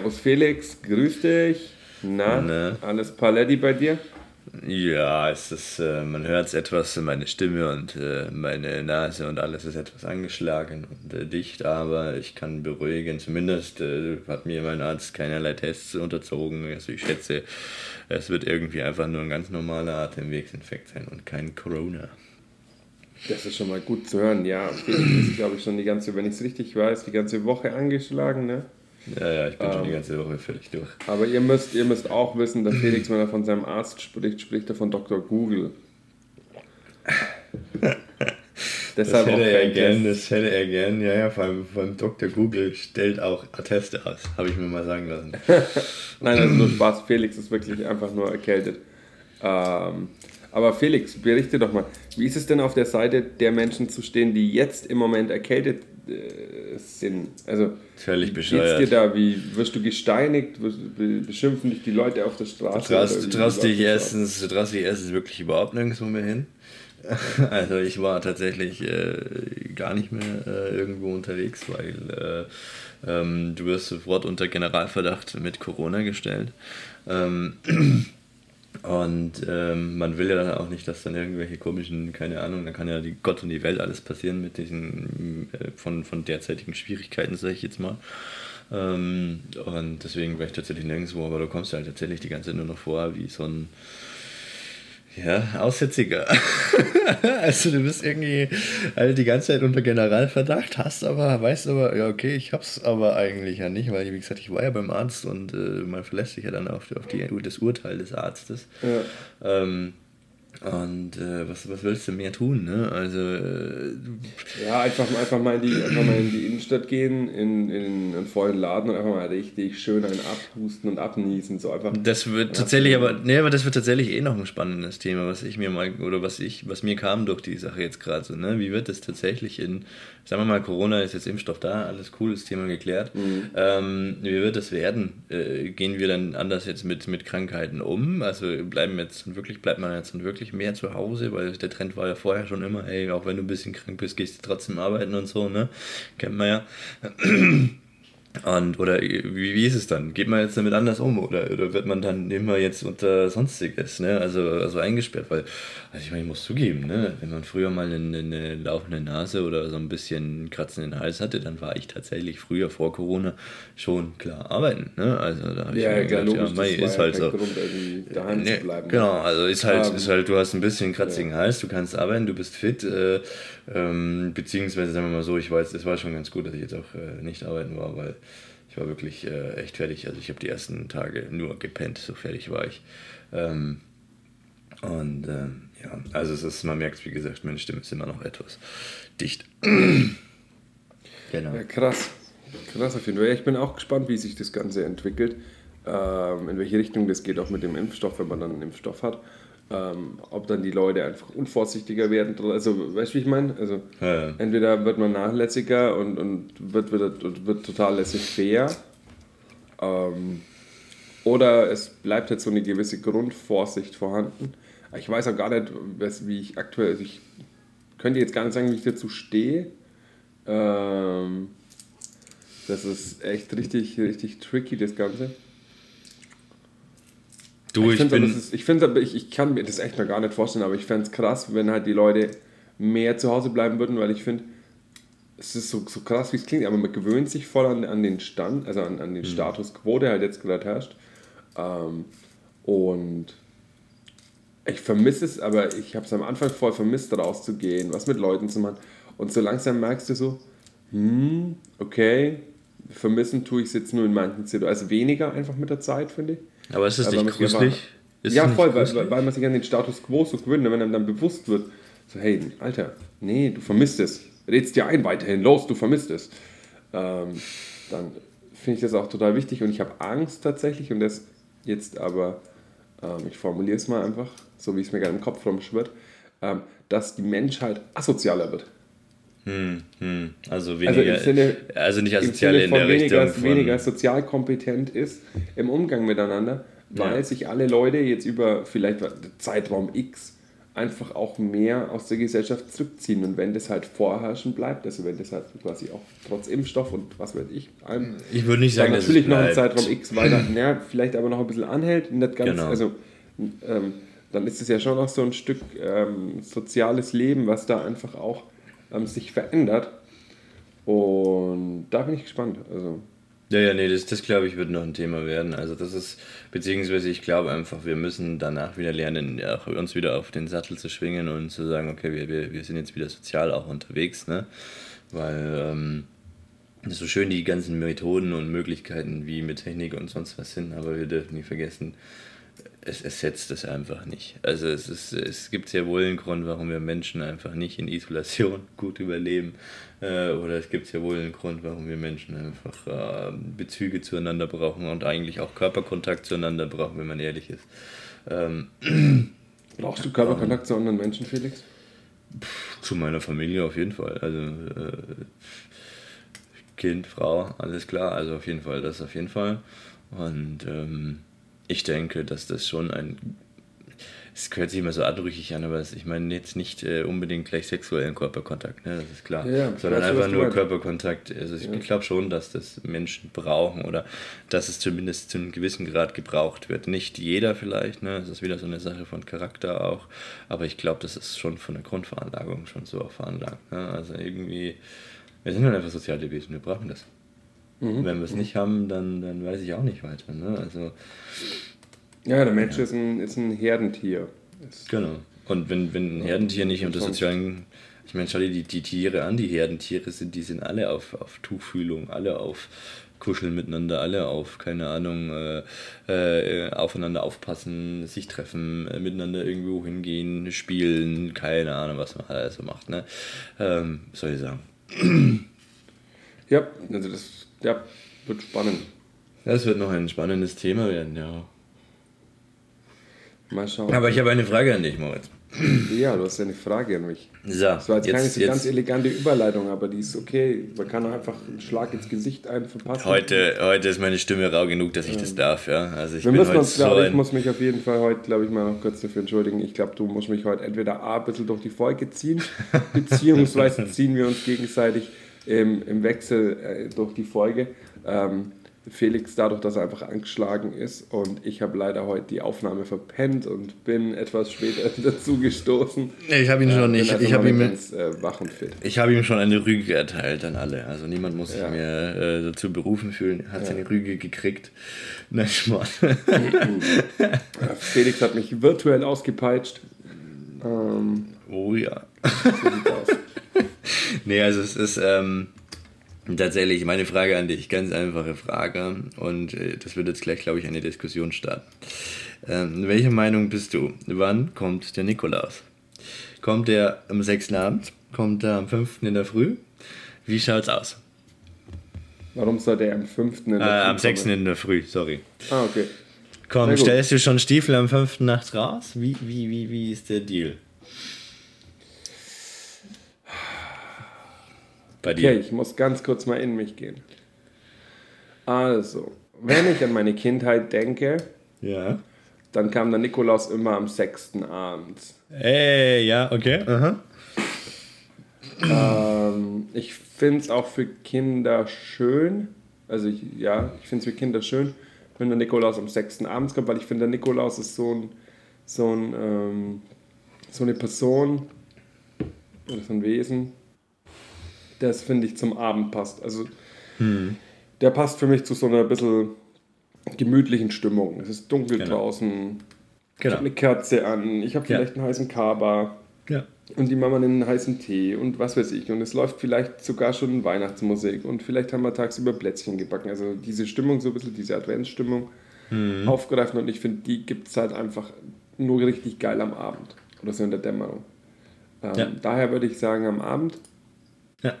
Servus Felix, grüß dich. Na, Na? alles Paletti bei dir? Ja, es ist, äh, man hört es etwas, meine Stimme und äh, meine Nase und alles ist etwas angeschlagen und äh, dicht, aber ich kann beruhigen. Zumindest äh, hat mir mein Arzt keinerlei Tests unterzogen. Also ich schätze, es wird irgendwie einfach nur ein ganz normaler Atemwegsinfekt sein und kein Corona. Das ist schon mal gut zu hören. Ja, Felix ist, glaube ich, schon die ganze, wenn ich es richtig weiß, die ganze Woche angeschlagen. Ne? Ja, ja, ich bin Ähm. schon die ganze Woche völlig durch. Aber ihr müsst, ihr müsst auch wissen, der Felix, wenn er von seinem Arzt spricht, spricht er von Dr. Google. Das Deshalb auch hätte er kein gern, das hätte er gern, ja, ja, vor allem, vor allem Dr. Google stellt auch Atteste aus, habe ich mir mal sagen lassen. Nein, also nur Spaß. Felix ist wirklich einfach nur erkältet. Ähm, aber Felix, berichte doch mal, wie ist es denn auf der Seite der Menschen zu stehen, die jetzt im Moment erkältet äh, sind? Also, Völlig wie geht's bescheuert. dir da? Wie wirst du gesteinigt? Wirst- be- Beschimpfen dich die Leute auf der Straße? Du traust, du traust dich erstens, du traust dich erstens wirklich überhaupt nirgendwo mehr hin. Also ich war tatsächlich äh, gar nicht mehr äh, irgendwo unterwegs, weil äh, ähm, du wirst sofort unter Generalverdacht mit Corona gestellt. Ähm, und ähm, man will ja dann auch nicht, dass dann irgendwelche komischen, keine Ahnung, da kann ja die Gott und die Welt alles passieren mit diesen äh, von, von derzeitigen Schwierigkeiten, sage ich jetzt mal. Ähm, und deswegen war ich tatsächlich nirgendwo, aber du kommst ja halt tatsächlich die ganze Zeit nur noch vor wie so ein ja, Aussätziger. also du bist irgendwie halt die ganze Zeit unter Generalverdacht, hast aber, weißt aber, ja okay, ich hab's aber eigentlich ja nicht, weil wie gesagt, ich war ja beim Arzt und äh, man verlässt sich ja dann auf, auf die, das Urteil des Arztes. Ja. Ähm, und äh, was, was willst du mehr tun, ne? Also äh, Ja, einfach, einfach, mal in die, einfach mal in die Innenstadt gehen, in, in einen vollen Laden und einfach mal richtig schön einen abhusten und abniesen. So einfach. Das wird tatsächlich aber, nee, aber das wird tatsächlich eh noch ein spannendes Thema, was ich mir mal, oder was ich, was mir kam durch die Sache jetzt gerade so, ne? Wie wird das tatsächlich in, sagen wir mal, Corona ist jetzt Impfstoff da, alles cool, das Thema geklärt. Ähm, wie wird das werden? Äh, gehen wir dann anders jetzt mit, mit Krankheiten um? Also bleiben jetzt wirklich, bleibt man jetzt wirklich mehr zu Hause, weil der Trend war ja vorher schon immer, hey, auch wenn du ein bisschen krank bist, gehst du trotzdem arbeiten und so, ne? Kennt man ja. Und, oder wie, wie ist es dann? Geht man jetzt damit anders um? Oder, oder wird man dann immer jetzt unter Sonstiges, ne? Also, also eingesperrt? Weil, also ich meine, ich muss zugeben, ne? Wenn man früher mal eine, eine laufende Nase oder so ein bisschen kratzenden Hals hatte, dann war ich tatsächlich früher vor Corona schon klar arbeiten, ne? Also da hab ich Ja, mir ja, gedacht, das ist halt ja so. Grund, daheim Nee, zu bleiben. Genau, also ist halt, ist halt, du hast ein bisschen kratzigen Hals, du kannst arbeiten, du bist fit, äh, ähm, beziehungsweise sagen wir mal so, ich weiß, es war schon ganz gut, dass ich jetzt auch äh, nicht arbeiten war, weil ich war wirklich äh, echt fertig. Also ich habe die ersten Tage nur gepennt, so fertig war ich. Ähm, und ähm, ja, also es ist, man merkt, wie gesagt, meine Stimme ist immer noch etwas dicht. genau. Ja, krass. Krass auf jeden Fall. Ich bin auch gespannt, wie sich das Ganze entwickelt. Ähm, in welche Richtung das geht, auch mit dem Impfstoff, wenn man dann einen Impfstoff hat. Ähm, ob dann die Leute einfach unvorsichtiger werden. Also, weißt du, wie ich meine? Also, Ja, ja. entweder wird man nachlässiger und, und wird, wird, wird, total laissez-faire. Ähm, oder es bleibt jetzt so eine gewisse Grundvorsicht vorhanden. Ich weiß auch gar nicht, was- wie ich aktuell, also ich könnte jetzt gar nicht sagen, wie ich dazu stehe. Ähm, das ist echt richtig, richtig tricky, das Ganze. Du, ich ich, finde, ich, aber, ich, ich kann mir das echt noch gar nicht vorstellen, aber ich fände es krass, wenn halt die Leute mehr zu Hause bleiben würden, weil ich finde, es ist so, so krass, wie es klingt, aber man gewöhnt sich voll an, an den Stand, also an, an den Status quo, der halt jetzt gerade herrscht. Ähm, und ich vermisse es, aber ich habe es am Anfang voll vermisst, rauszugehen, was mit Leuten zu machen. Und so langsam merkst du so, hm, okay, vermissen tue ich es jetzt nur in manchen Situationen, also weniger einfach mit der Zeit, finde ich. Aber ist es Aber nicht gruselig? Ist ja, es voll, weil, gruselig? weil man sich an den Status quo so gewöhnt, wenn einem dann bewusst wird, so, hey, Alter, nee, du vermisst es. Redst dir ein weiterhin, los, du vermisst es. Ähm, dann finde ich das auch total wichtig und ich habe Angst tatsächlich und das jetzt aber, ähm, ich formuliere es mal einfach, so wie es mir gerade im Kopf rumschwirrt, ähm, dass die Menschheit asozialer wird. Hm, hm. Also Also weniger, im Sinne, also nicht asozial in der weniger, Richtung von, weniger sozial kompetent ist im Umgang miteinander, weil Ja. sich alle Leute jetzt über vielleicht Zeitraum X einfach auch mehr aus der Gesellschaft zurückziehen. Und wenn das halt vorherrschen bleibt, also wenn das halt quasi auch trotz Impfstoff und was weiß ich, allem, Ich würde nicht sagen, natürlich noch ein. Zeitraum X weiter, ja, vielleicht aber noch ein bisschen anhält, nicht ganz, Genau. also ähm, dann ist es ja schon noch so ein Stück ähm, soziales Leben, was da einfach auch ähm, sich verändert. Und da bin ich gespannt. Also, Ja, ja, nee, das, das glaube ich wird noch ein Thema werden. Also das ist, beziehungsweise ich glaube einfach, wir müssen danach wieder lernen, uns wieder auf den Sattel zu schwingen und zu sagen, okay, wir, wir, wir sind jetzt wieder sozial auch unterwegs, ne? Weil ähm, so schön die ganzen Methoden und Möglichkeiten wie mit Technik und sonst was sind, aber wir dürfen nie vergessen, es ersetzt es einfach nicht. Also es, ist, es gibt sehr wohl einen Grund, warum wir Menschen einfach nicht in Isolation gut überleben. Äh, oder es gibt sehr wohl einen Grund, warum wir Menschen einfach äh, Bezüge zueinander brauchen und eigentlich auch Körperkontakt zueinander brauchen, wenn man ehrlich ist. Ähm, brauchst du Körperkontakt zu anderen Menschen, Felix? zu meiner Familie auf jeden Fall. Also äh, Kind, Frau, alles klar. Also auf jeden Fall, das auf jeden Fall. Und ähm, ich denke, dass das schon ein. Es hört sich immer so anrüchig an, aber ich meine jetzt nicht äh, unbedingt gleich sexuellen Körperkontakt, ne? das ist klar. Ja, sondern einfach nur meinst. Körperkontakt. Also ich Ja. glaube schon, dass das Menschen brauchen oder dass es zumindest zu einem gewissen Grad gebraucht wird. Nicht jeder vielleicht, ne? das ist wieder so eine Sache von Charakter auch, aber ich glaube, das ist schon von der Grundveranlagung schon so auch veranlagt. Ne? Also irgendwie, wir sind halt einfach soziale Wesen, wir brauchen das. Mhm. Wenn wir es nicht haben, dann, dann weiß ich auch nicht weiter. Ne? Also, Ja, der Mensch ist, ein, ist ein Herdentier. Ist, genau. Und wenn, wenn ein Herdentier nicht unter sozialen. Ich meine, schau dir die, die Tiere an, die Herdentiere sind, die sind alle auf, auf Tuchfühlung, alle auf Kuscheln miteinander, alle auf, keine Ahnung, äh, äh, aufeinander aufpassen, sich treffen, äh, miteinander irgendwo hingehen, spielen, keine Ahnung, was man alles so macht. Ne? Ähm, soll ich sagen? ja, also das ja, wird spannend. Das wird noch ein spannendes Thema werden, ja. Mal schauen. Aber ich habe eine Frage an dich, Moritz. ja, du hast ja eine Frage an mich. So, Das war jetzt, keine jetzt, so ganz jetzt, elegante Überleitung, aber die ist okay. Man kann einfach einen Schlag ins Gesicht einen verpassen. heute, heute ist meine Stimme rau genug, dass ich das darf, ja. Also ich Wir bin müssen uns, so glaube ich, muss mich auf jeden Fall heute, glaube ich, mal noch kurz dafür entschuldigen. Ich glaube, du musst mich heute entweder A, ein bisschen durch die Folge ziehen, beziehungsweise ziehen wir uns gegenseitig im, im Wechsel äh, durch die Folge. Ähm, Felix dadurch, dass er einfach angeschlagen ist und ich habe leider heute die Aufnahme verpennt und bin etwas später dazu gestoßen. Ich habe ihn schon, Bin ich, also ich habe ihm, ganz äh, wach und fit. ich habe ihm schon eine Rüge erteilt an alle. Also niemand muss sich Ja. mehr äh, dazu berufen fühlen. Er hat seine Rüge gekriegt. Schmarrn. Äh, Felix hat mich virtuell ausgepeitscht. Ähm, oh ja. so sieht's aus. Nee, also es ist ähm, tatsächlich meine Frage an dich, ganz einfache Frage und äh, das wird jetzt gleich, glaube ich, eine Diskussion starten. Ähm, welche Meinung bist du? Wann kommt der Nikolaus? Kommt er am 6. Abend? Kommt er am 5. in der Früh? Wie schaut's aus? Warum sollte er am 5. in Äh, der am Früh 6. kommen? in der Früh, sorry. Ah, okay. Komm, stellst du schon Stiefel am 5. nachts raus? Wie, wie, wie, wie ist der Deal? Bei dir? Okay, ich muss ganz kurz mal in mich gehen. Also, wenn ich an meine Kindheit denke, Ja. dann kam der Nikolaus immer am 6. abends. Ey, ja, okay. Aha. Ähm, ich finde es auch für Kinder schön, also ich, ja, ich finde es für Kinder schön, wenn der Nikolaus am 6. abends kommt, weil ich finde, der Nikolaus ist so, ein, so, ein, ähm, so eine Person oder so ein Wesen, das finde ich zum Abend passt. Also der passt für mich zu so einer bisschen gemütlichen Stimmung. Es ist dunkel Genau. draußen, ich Genau. habe eine Kerze an, ich habe Ja. vielleicht einen heißen Kaba. Ja. Und die Mama einen heißen Tee und was weiß ich. Und es läuft vielleicht sogar schon Weihnachtsmusik und vielleicht haben wir tagsüber Plätzchen gebacken. Also diese Stimmung, so ein bisschen diese Adventsstimmung aufgreifen. Und ich finde, die gibt es halt einfach nur richtig geil am Abend oder so in der Dämmerung. Ähm, Ja. Daher würde ich sagen, am Abend Ja.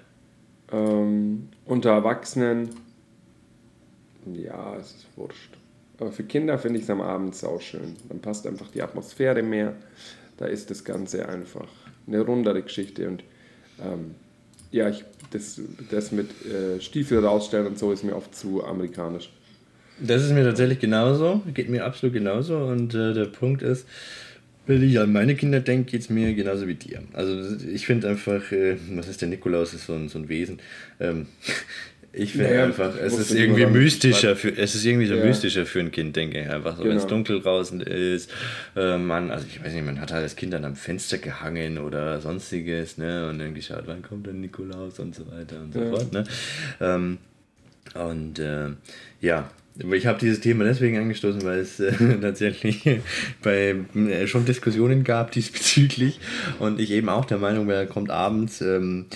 Ähm, unter Erwachsenen, ja, es ist wurscht. Aber für Kinder finde ich es am Abend sauschön. Dann passt einfach die Atmosphäre mehr. Da ist das Ganze einfach eine rundere Geschichte. Und ähm, ja, ich, das, das mit äh, Stiefel rausstellen und so ist mir oft zu amerikanisch. Das ist mir tatsächlich genauso, geht mir absolut genauso. Und äh, der Punkt ist, wenn ich an meine Kinder denke, geht es mir genauso wie dir. Also ich finde einfach, äh, was ist der Nikolaus, ist so ein, so ein Wesen. Ähm, ich finde Naja, einfach, es ist irgendwie mystischer für, es ist irgendwie so Ja. mystischer für ein Kind, denke ich einfach. So, wenn es Genau. dunkel draußen ist, äh, man, also ich weiß nicht, man hat halt das Kind dann am Fenster gehangen oder sonstiges, ne? Und dann geschaut, wann kommt der Nikolaus und so weiter und so Ja. fort, ne? Ähm, und äh, ja, ich habe dieses Thema deswegen angestoßen, weil es äh, tatsächlich bei, äh, schon Diskussionen gab diesbezüglich und ich eben auch der Meinung war, er kommt abends. Ähm,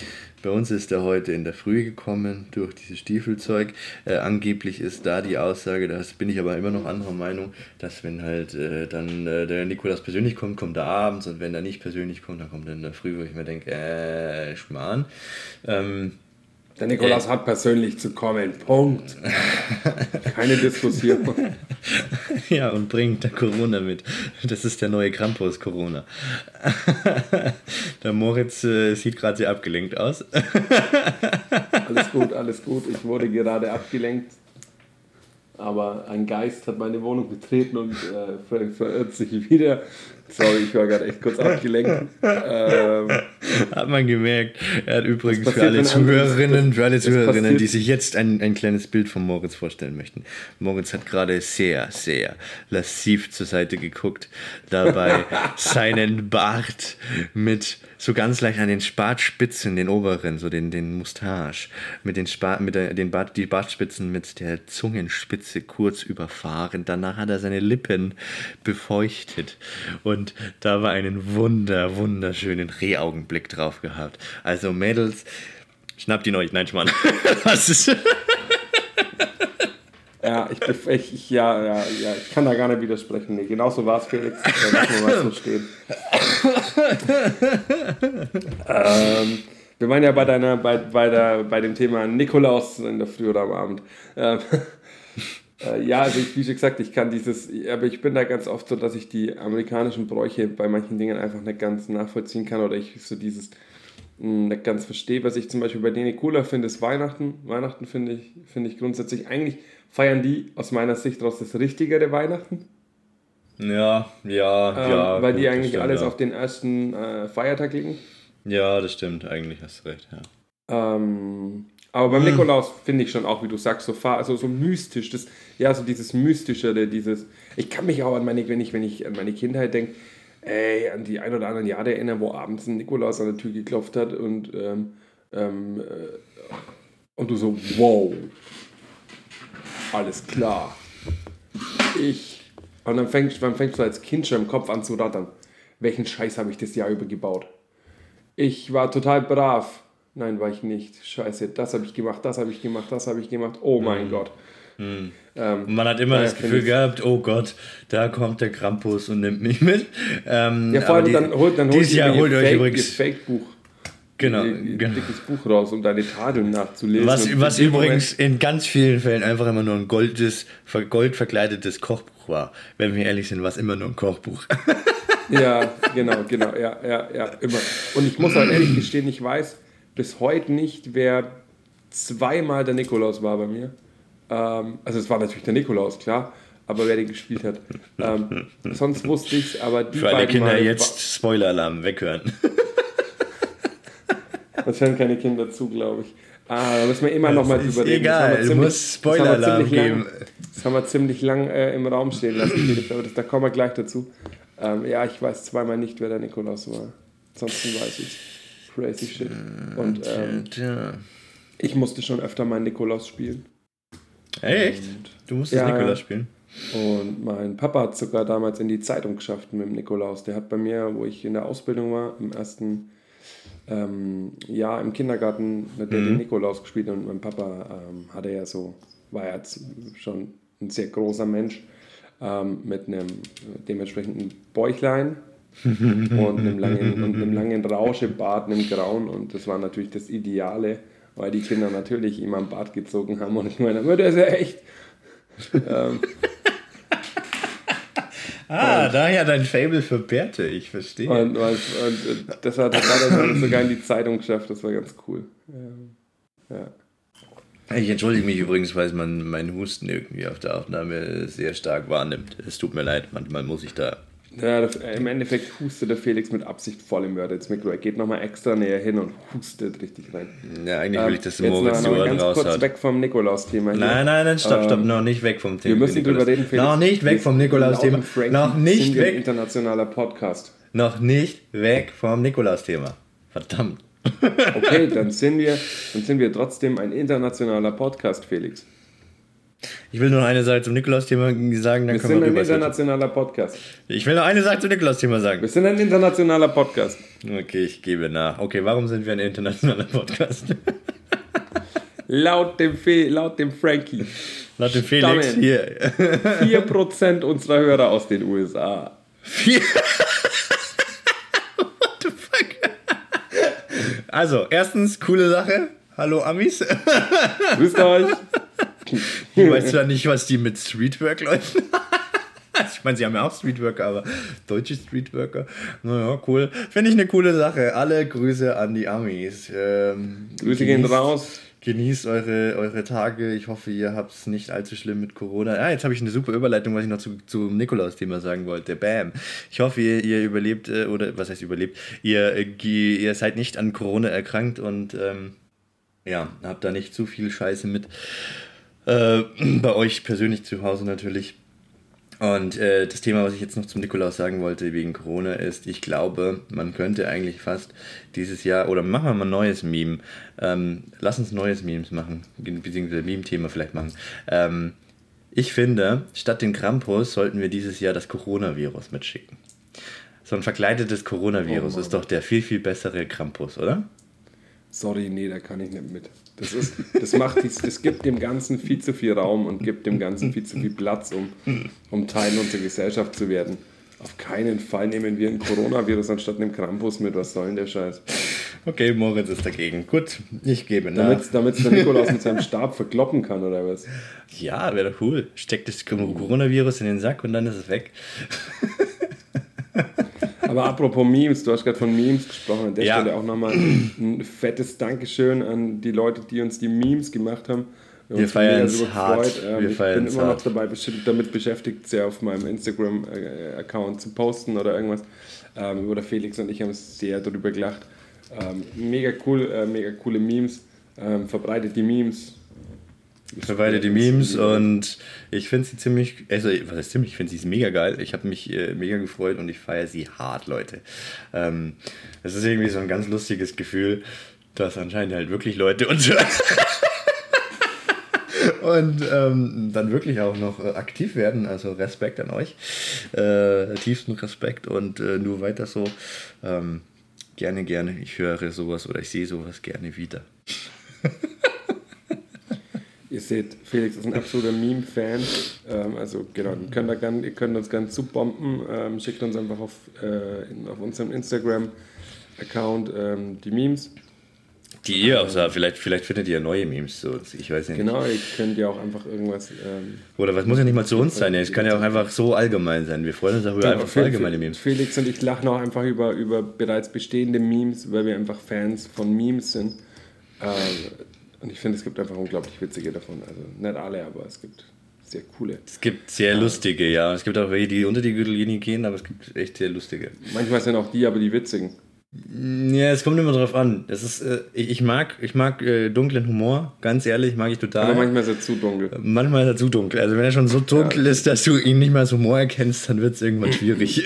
bei uns ist er heute in der Früh gekommen durch dieses Stiefelzeug. Äh, angeblich ist da die Aussage, das bin ich aber immer noch anderer Meinung, dass wenn halt äh, dann äh, der Nikolaus persönlich kommt, kommt er abends und wenn er nicht persönlich kommt, dann kommt er in der Früh, wo ich mir denke, äh, Schmarrn. Ähm, Der Nikolaus hat persönlich zu kommen. Punkt. Keine Diskussion. Ja, und bringt der Corona mit. Das ist der neue Krampus Corona. Der Moritz äh, sieht gerade sehr abgelenkt aus. Alles gut, alles gut. Ich wurde gerade abgelenkt. Aber ein Geist hat meine Wohnung betreten und äh, ver verirrt sich wieder. Sorry, ich war gerade echt kurz abgelenkt. Ähm, Hat man gemerkt. Er hat übrigens für alle Zuhörerinnen, für alle Zuhörerinnen, die sich jetzt ein, ein kleines Bild von Moritz vorstellen möchten. Moritz hat gerade sehr, sehr lassiv zur Seite geguckt, dabei seinen Bart mit so ganz leicht an den Bartspitzen, den oberen, so den, den Mustache, mit den, Spa mit der, den Bart, die Bartspitzen mit der Zungenspitze kurz überfahren. Danach hat er seine Lippen befeuchtet und da war einen wunder, wunderschönen Rehaugenblick drauf gehabt. Also Mädels, schnappt ihn euch. Nein, Schmarrn. Was ist... ja, ich, ich, ich, ja, ja, ja, ich kann da gar nicht widersprechen. Nee, genauso war es, Felix. Da lassen wir mal so stehen. ähm, wir waren ja bei, deiner, bei, bei, der, bei dem Thema Nikolaus in der Früh oder am Abend. Ähm, äh, ja, also ich, wie schon gesagt, ich kann dieses, aber ich bin da ganz oft so, dass ich die amerikanischen Bräuche bei manchen Dingen einfach nicht ganz nachvollziehen kann oder ich so dieses mh, nicht ganz verstehe. Was ich zum Beispiel bei denen cooler finde, ist Weihnachten. Weihnachten finde ich, finde ich grundsätzlich, eigentlich feiern die aus meiner Sicht daraus das richtigere Weihnachten. Ja, ja, Ähm, ja. weil gut, die eigentlich stimmt, alles ja. auf den ersten äh, Feiertag liegen. Ja, das stimmt. Eigentlich hast du recht, ja. Ähm, aber beim Nikolaus finde ich schon auch, wie du sagst, so, also so mystisch, das, ja, so dieses Mystischere, dieses, ich kann mich auch an meine, wenn ich, wenn ich an meine Kindheit denke, ey, an die ein oder anderen Jahre erinnern, wo abends ein Nikolaus an der Tür geklopft hat und, ähm, ähm, äh, und du so, wow, alles klar. Ich, und dann fängst, dann fängst du als Kind schon im Kopf an zu rattern, welchen Scheiß habe ich das Jahr über gebaut? Ich war total brav. Nein, war ich nicht. Scheiße, das habe ich gemacht, das habe ich gemacht, das habe ich gemacht. Oh mein Gott. Ähm, man hat immer das Gefühl gehabt, oh Gott, da kommt der Krampus und nimmt mich mit. Ähm, ja, vor allem die- dann holt, dann holt dieses Jahr holt ihr euch übrigens... Fake-Buch. Genau, ihr genau. dickes Buch raus, um deine Tadeln nachzulesen. Was, was übrigens in ganz vielen Fällen einfach immer nur ein goldes, ver- goldverkleidetes Kochbuch war. Wenn wir ehrlich sind, war es immer nur ein Kochbuch. Ja, genau, genau, ja, ja, ja, immer. Und ich muss halt ehrlich gestehen, ich weiß bis heute nicht, wer zweimal der Nikolaus war bei mir. Ähm, also es war natürlich der Nikolaus, klar, aber wer den gespielt hat. Ähm, sonst wusste ich es, aber die Für alle Kinder Male jetzt Spoiler-Alarm weghören. Das hören keine Kinder zu, glaube ich. Ah, da müssen wir immer noch mal drüber reden. egal, Das du musst das Spoiler-Alarm geben. Das haben wir ziemlich lang äh, im Raum stehen lassen, aber das, da kommen wir gleich dazu. Ähm, ja, ich weiß zweimal nicht, wer der Nikolaus war. Ansonsten weiß ich Crazy shit. Und ähm, ich musste schon öfter meinen Nikolaus spielen. Echt? Du musstest Ja, Nikolaus spielen? Und mein Papa hat sogar damals in die Zeitung geschafft mit dem Nikolaus. Der hat bei mir, wo ich in der Ausbildung war, im ersten ähm, Jahr im Kindergarten, hat der den Nikolaus gespielt. Und mein Papa ähm, hatte ja so, war ja schon ein sehr großer Mensch ähm, mit einem dementsprechenden Bäuchlein und einem langen, und einem langen Rauschebart, einem grauen. Und das war natürlich das Ideale, weil die Kinder natürlich ihm am Bart gezogen haben. Und ich meine, aber der ist ja echt. ähm, Ah, daher dein Fable für Bärte, ich verstehe. Und, und, und das hat er sogar in die Zeitung geschafft, das war ganz cool. Ja. Ich entschuldige mich übrigens, weil man meinen Husten irgendwie auf der Aufnahme sehr stark wahrnimmt. Es tut mir leid, manchmal muss ich da ja, das, Im Endeffekt hustet der Felix mit Absicht voll im Wörter ins Mikro. Er geht nochmal extra näher hin und hustet richtig rein. Ja, eigentlich will ich das im ähm, Moritz noch, noch ganz kurz raushaut. weg vom Nikolaus-Thema. Nein, nein, nein, stopp, stopp, Ähm, noch nicht weg vom Thema. Wir müssen drüber reden, Felix. Noch nicht weg vom Nikolaus-Thema. Noch nicht weg. internationaler Podcast. Noch nicht weg vom Nikolaus-Thema. Verdammt. Okay, dann sind wir, dann sind wir trotzdem ein internationaler Podcast, Felix. Ich will nur eine Sache zum Nikolaus-Thema sagen, dann Wir können sind wir ein rüber. internationaler Podcast. Ich will nur eine Sache zum Nikolaus-Thema sagen. Wir sind ein internationaler Podcast. Okay, ich gebe nach. Okay, warum sind wir ein internationaler Podcast? Laut dem, Fe laut dem Frankie. Laut dem Felix Stammen. hier. 4% unserer Hörer aus den USA. Vier. What the fuck? Also, erstens, coole Sache. Hallo Amis. Grüßt euch. Ich weiß zwar nicht, was die mit Streetwork läuft. Ich meine, sie haben ja auch Streetworker, aber deutsche Streetworker. Naja, cool. Finde ich eine coole Sache. Alle Grüße an die Amis. Ähm, Grüße gehen genießt- raus. Genießt eure, eure Tage. Ich hoffe, ihr habt es nicht allzu schlimm mit Corona. Ah, jetzt habe ich eine super Überleitung, was ich noch zu, zum Nikolaus-Thema sagen wollte. Bam. Ich hoffe, ihr, ihr überlebt, äh, oder was heißt überlebt? Ihr, äh, ihr seid nicht an Corona erkrankt und ähm, ja, habt da nicht zu viel Scheiße mit. Äh, bei euch persönlich zu Hause natürlich. Und äh, das Thema, was ich jetzt noch zum Nikolaus sagen wollte wegen Corona ist, ich glaube, man könnte eigentlich fast dieses Jahr, oder machen wir mal ein neues Meme, ähm, lass uns neues Memes machen, beziehungsweise Meme-Thema vielleicht machen. Ähm, ich finde, statt den Krampus sollten wir dieses Jahr das Coronavirus mitschicken. So ein verkleidetes Coronavirus Oh ist doch der viel, viel bessere Krampus, oder? Sorry, nee, da kann ich nicht mit. Das, ist, das, macht das gibt dem Ganzen viel zu viel Raum und gibt dem Ganzen viel zu viel Platz, um, um Teil unserer Gesellschaft zu werden. Auf keinen Fall nehmen wir ein Coronavirus anstatt einem Krampus mit. Was soll denn der Scheiß? Okay, Moritz ist dagegen. Gut, ich gebe nach. Damit damit's der Nikolaus mit seinem Stab verkloppen kann, oder was? Ja, wäre doch cool. Steckt das Coronavirus in den Sack und dann ist es weg. Aber apropos Memes, du hast gerade von Memes gesprochen. An der Ja. Stelle auch nochmal ein fettes Dankeschön an die Leute, die uns die Memes gemacht haben. Wir mega drüber hart. gefreut. Ähm, Wir ich bin immer noch dabei damit beschäftigt, sehr auf meinem Instagram-Account zu posten oder irgendwas. Ähm, oder Felix und ich haben sehr darüber gelacht. Ähm, mega cool, äh, mega coole Memes. Ähm, verbreitet die Memes. Verweile die Memes und ich finde sie ziemlich, also was heißt ziemlich, ich finde sie mega geil. Ich habe mich äh, mega gefreut und ich feiere sie hart, Leute. Ähm, es ist irgendwie so ein ganz lustiges Gefühl, dass anscheinend halt wirklich Leute uns hören. und ähm, dann wirklich auch noch äh, aktiv werden. Also Respekt an euch. Äh, tiefsten Respekt und äh, nur weiter so. Ähm, gerne, gerne. Ich höre sowas oder ich sehe sowas gerne wieder. Ihr seht, Felix ist ein absoluter Meme-Fan. Ähm, also genau, ihr könnt, da gern, ihr könnt uns gerne zubomben. Ähm, schickt uns einfach auf, äh, in, auf unserem Instagram-Account ähm, die Memes. Die ihr auch sah, vielleicht, vielleicht findet ihr neue Memes so. Ich weiß nicht. Genau, ihr könnt ja auch einfach irgendwas. Ähm, Oder was muss ja nicht mal zu uns sein, es kann ja auch einfach so allgemein sein. Wir freuen uns auch über einfach allgemeine Memes. Felix und ich lachen auch einfach über, über bereits bestehende Memes, weil wir einfach Fans von Memes sind. Ähm, und ich finde, es gibt einfach unglaublich witzige davon. Also nicht alle, aber es gibt sehr coole. Es gibt sehr lustige, ja. Es gibt auch welche, die unter die Gürtellinie gehen, aber es gibt echt sehr lustige. Manchmal sind auch die, aber die witzigen. Ja, es kommt immer drauf an. Das ist, äh, ich, ich mag, ich mag äh, dunklen Humor, ganz ehrlich, mag ich total. Aber manchmal ist er zu dunkel. Manchmal ist er zu dunkel. Also wenn er schon so dunkel ist, dass du ihn nicht mehr als Humor erkennst, dann wird es irgendwann schwierig.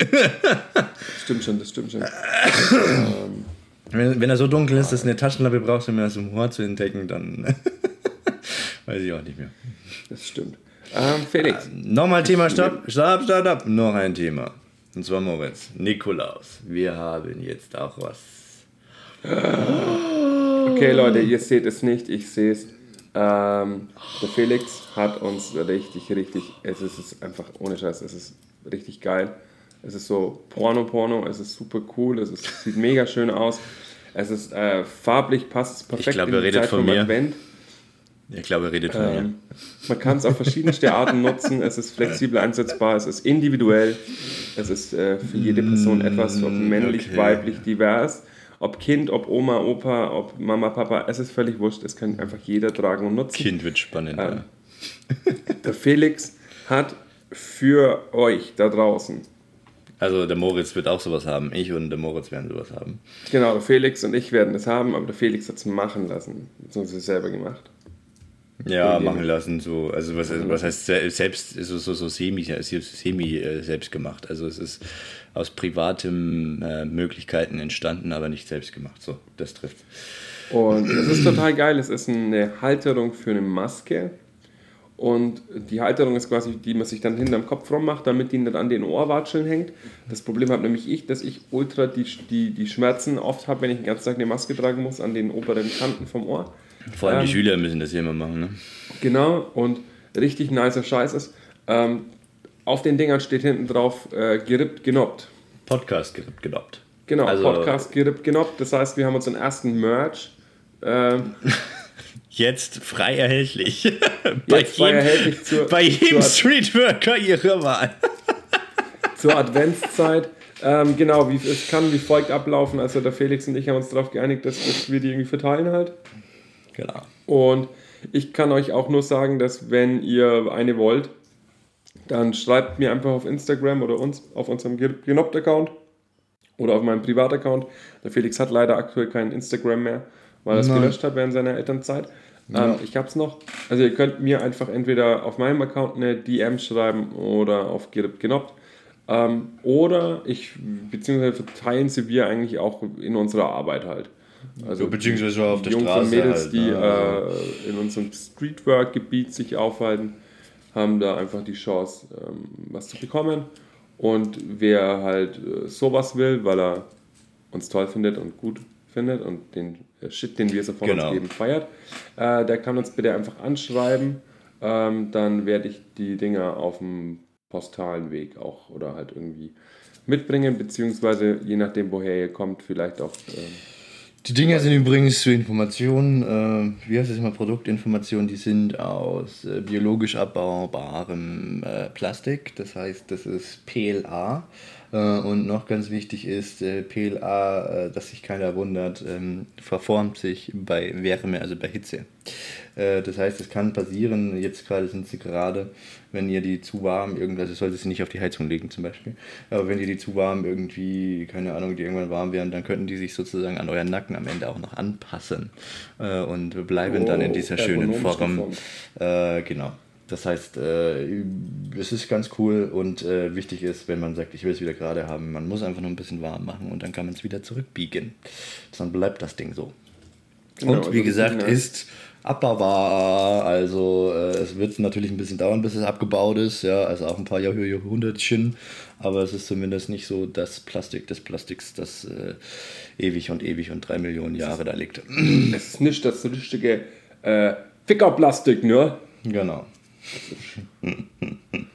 Stimmt schon, das stimmt schon. ähm, wenn, wenn er so dunkel ist, dass du eine Taschenlampe brauchst, um als Humor zu entdecken, dann weiß ich auch nicht mehr. das stimmt. Ähm, Felix, Nochmal Thema, stopp, stopp, stopp, stopp. Noch ein Thema. Und zwar Moritz. Nikolaus. Wir haben jetzt auch was. okay Leute, ihr seht es nicht, ich sehe es. Ähm, der Felix hat uns richtig, richtig, es ist, es ist einfach ohne Scheiß, es ist richtig geil. Es ist so Porno-Porno, es ist super cool, es ist, sieht mega schön aus. Es ist äh, farblich, passt es perfekt Ich glaub, in ihr die redet Zeit von mir. Advent. Ich glaube, er redet von mir. Ähm, man kann es auf verschiedenste Arten nutzen. Es ist flexibel einsetzbar, es ist individuell, es ist äh, für jede Person etwas, ob männlich, okay. weiblich, divers. Ob Kind, ob Oma, Opa, ob Mama, Papa, es ist völlig wurscht. Es kann einfach jeder tragen und nutzen. Kind wird spannend. Ähm, Der Felix hat für euch da draußen, Also der Moritz wird auch sowas haben. Ich und der Moritz werden sowas haben. genau, der Felix und ich werden es haben, aber der Felix hat es machen lassen, beziehungsweise selber gemacht. Ja, Irgendwie. machen lassen. So, also was, was heißt se- selbst, so, so, so semi, semi äh, selbst gemacht. Also es ist aus privaten äh, Möglichkeiten entstanden, aber nicht selbst gemacht. So, das trifft. Und es ist total geil. Es ist eine Halterung für eine Maske. Und die Halterung ist quasi, die man sich dann hinterm Kopf rum macht, damit die nicht an den Ohrwatscheln hängt. Das Problem habe nämlich ich, dass ich ultra die, die, die Schmerzen oft habe, wenn ich den ganzen Tag eine Maske tragen muss, an den oberen Kanten vom Ohr. Vor allem die Ähm, Schüler müssen das hier immer machen. Ne? Genau, und richtig nicer Scheiß ist, ähm, auf den Dingern steht hinten drauf, äh, gerippt, genoppt. Podcast gerippt, gedoppt. Genau, Also- Podcast gerippt, genoppt. Das heißt, wir haben unseren ersten Merch. Ähm, Jetzt frei erhältlich. bei Jetzt frei erhältlich zur- bei jedem zur- Streetworker ihrer Wahl. zur Adventszeit. Ähm, genau, wie, es kann wie folgt ablaufen. Also der Felix und ich haben uns darauf geeinigt, dass, dass wir die irgendwie verteilen halt. Genau. Und ich kann euch auch nur sagen, dass wenn ihr eine wollt, dann schreibt mir einfach auf Instagram oder uns auf unserem Genopt-Account oder auf meinem Privataccount. Der Felix hat leider aktuell kein Instagram mehr, weil er es gelöscht hat während seiner Elternzeit. Ja. Ähm, ich hab's noch. Also ihr könnt mir einfach entweder auf meinem Account eine DM schreiben oder auf Genopt. Ähm, oder ich, beziehungsweise verteilen sie wir eigentlich auch in unserer Arbeit halt. Also beziehungsweise auf der Jungs Straße und Mädels, halt, die ne? Also- äh, in unserem Streetwork-Gebiet sich aufhalten, haben da einfach die Chance, ähm, was zu bekommen. Und wer halt äh, sowas will, weil er uns toll findet und gut findet und den Shit, den wir so von Genau. uns geben, feiert, äh, der kann uns bitte einfach anschreiben. Ähm, dann werde ich die Dinger auf dem postalen Weg auch oder halt irgendwie mitbringen, beziehungsweise je nachdem, woher ihr kommt, vielleicht auch. ähm, Die Dinger sind übrigens zur Information, äh, wie heißt das immer, Produktinformation, die sind aus äh, biologisch abbaubarem äh, Plastik. Das heißt, das ist PLA. Äh, und noch ganz wichtig ist, äh, PLA, äh, dass sich keiner wundert, ähm, verformt sich bei Wärme, also bei Hitze. Das heißt, es kann passieren, jetzt gerade sind sie gerade, wenn ihr die zu warm, irgendwas, also sollte sie nicht auf die Heizung legen zum Beispiel, aber wenn ihr die zu warm irgendwie, keine Ahnung, die irgendwann warm werden, dann könnten die sich sozusagen an euren Nacken am Ende auch noch anpassen äh, und bleiben dann in Oh, dieser schönen Form. Äh, genau. Das heißt, äh, es ist ganz cool und äh, wichtig ist, wenn man sagt, ich will es wieder gerade haben, man muss einfach nur ein bisschen warm machen und dann kann man es wieder zurückbiegen. Dann bleibt das Ding so. Genau, und wie also gesagt, ist abbaubar. Also äh, es wird natürlich ein bisschen dauern, bis es abgebaut ist. Ja, also auch ein paar Jahr Jahrhundertchen. Aber es ist zumindest nicht so das Plastik des Plastiks, das äh, ewig und ewig und drei Millionen Jahre da liegt. Es ist nicht das richtige äh, Fickerplastik, ne? genau.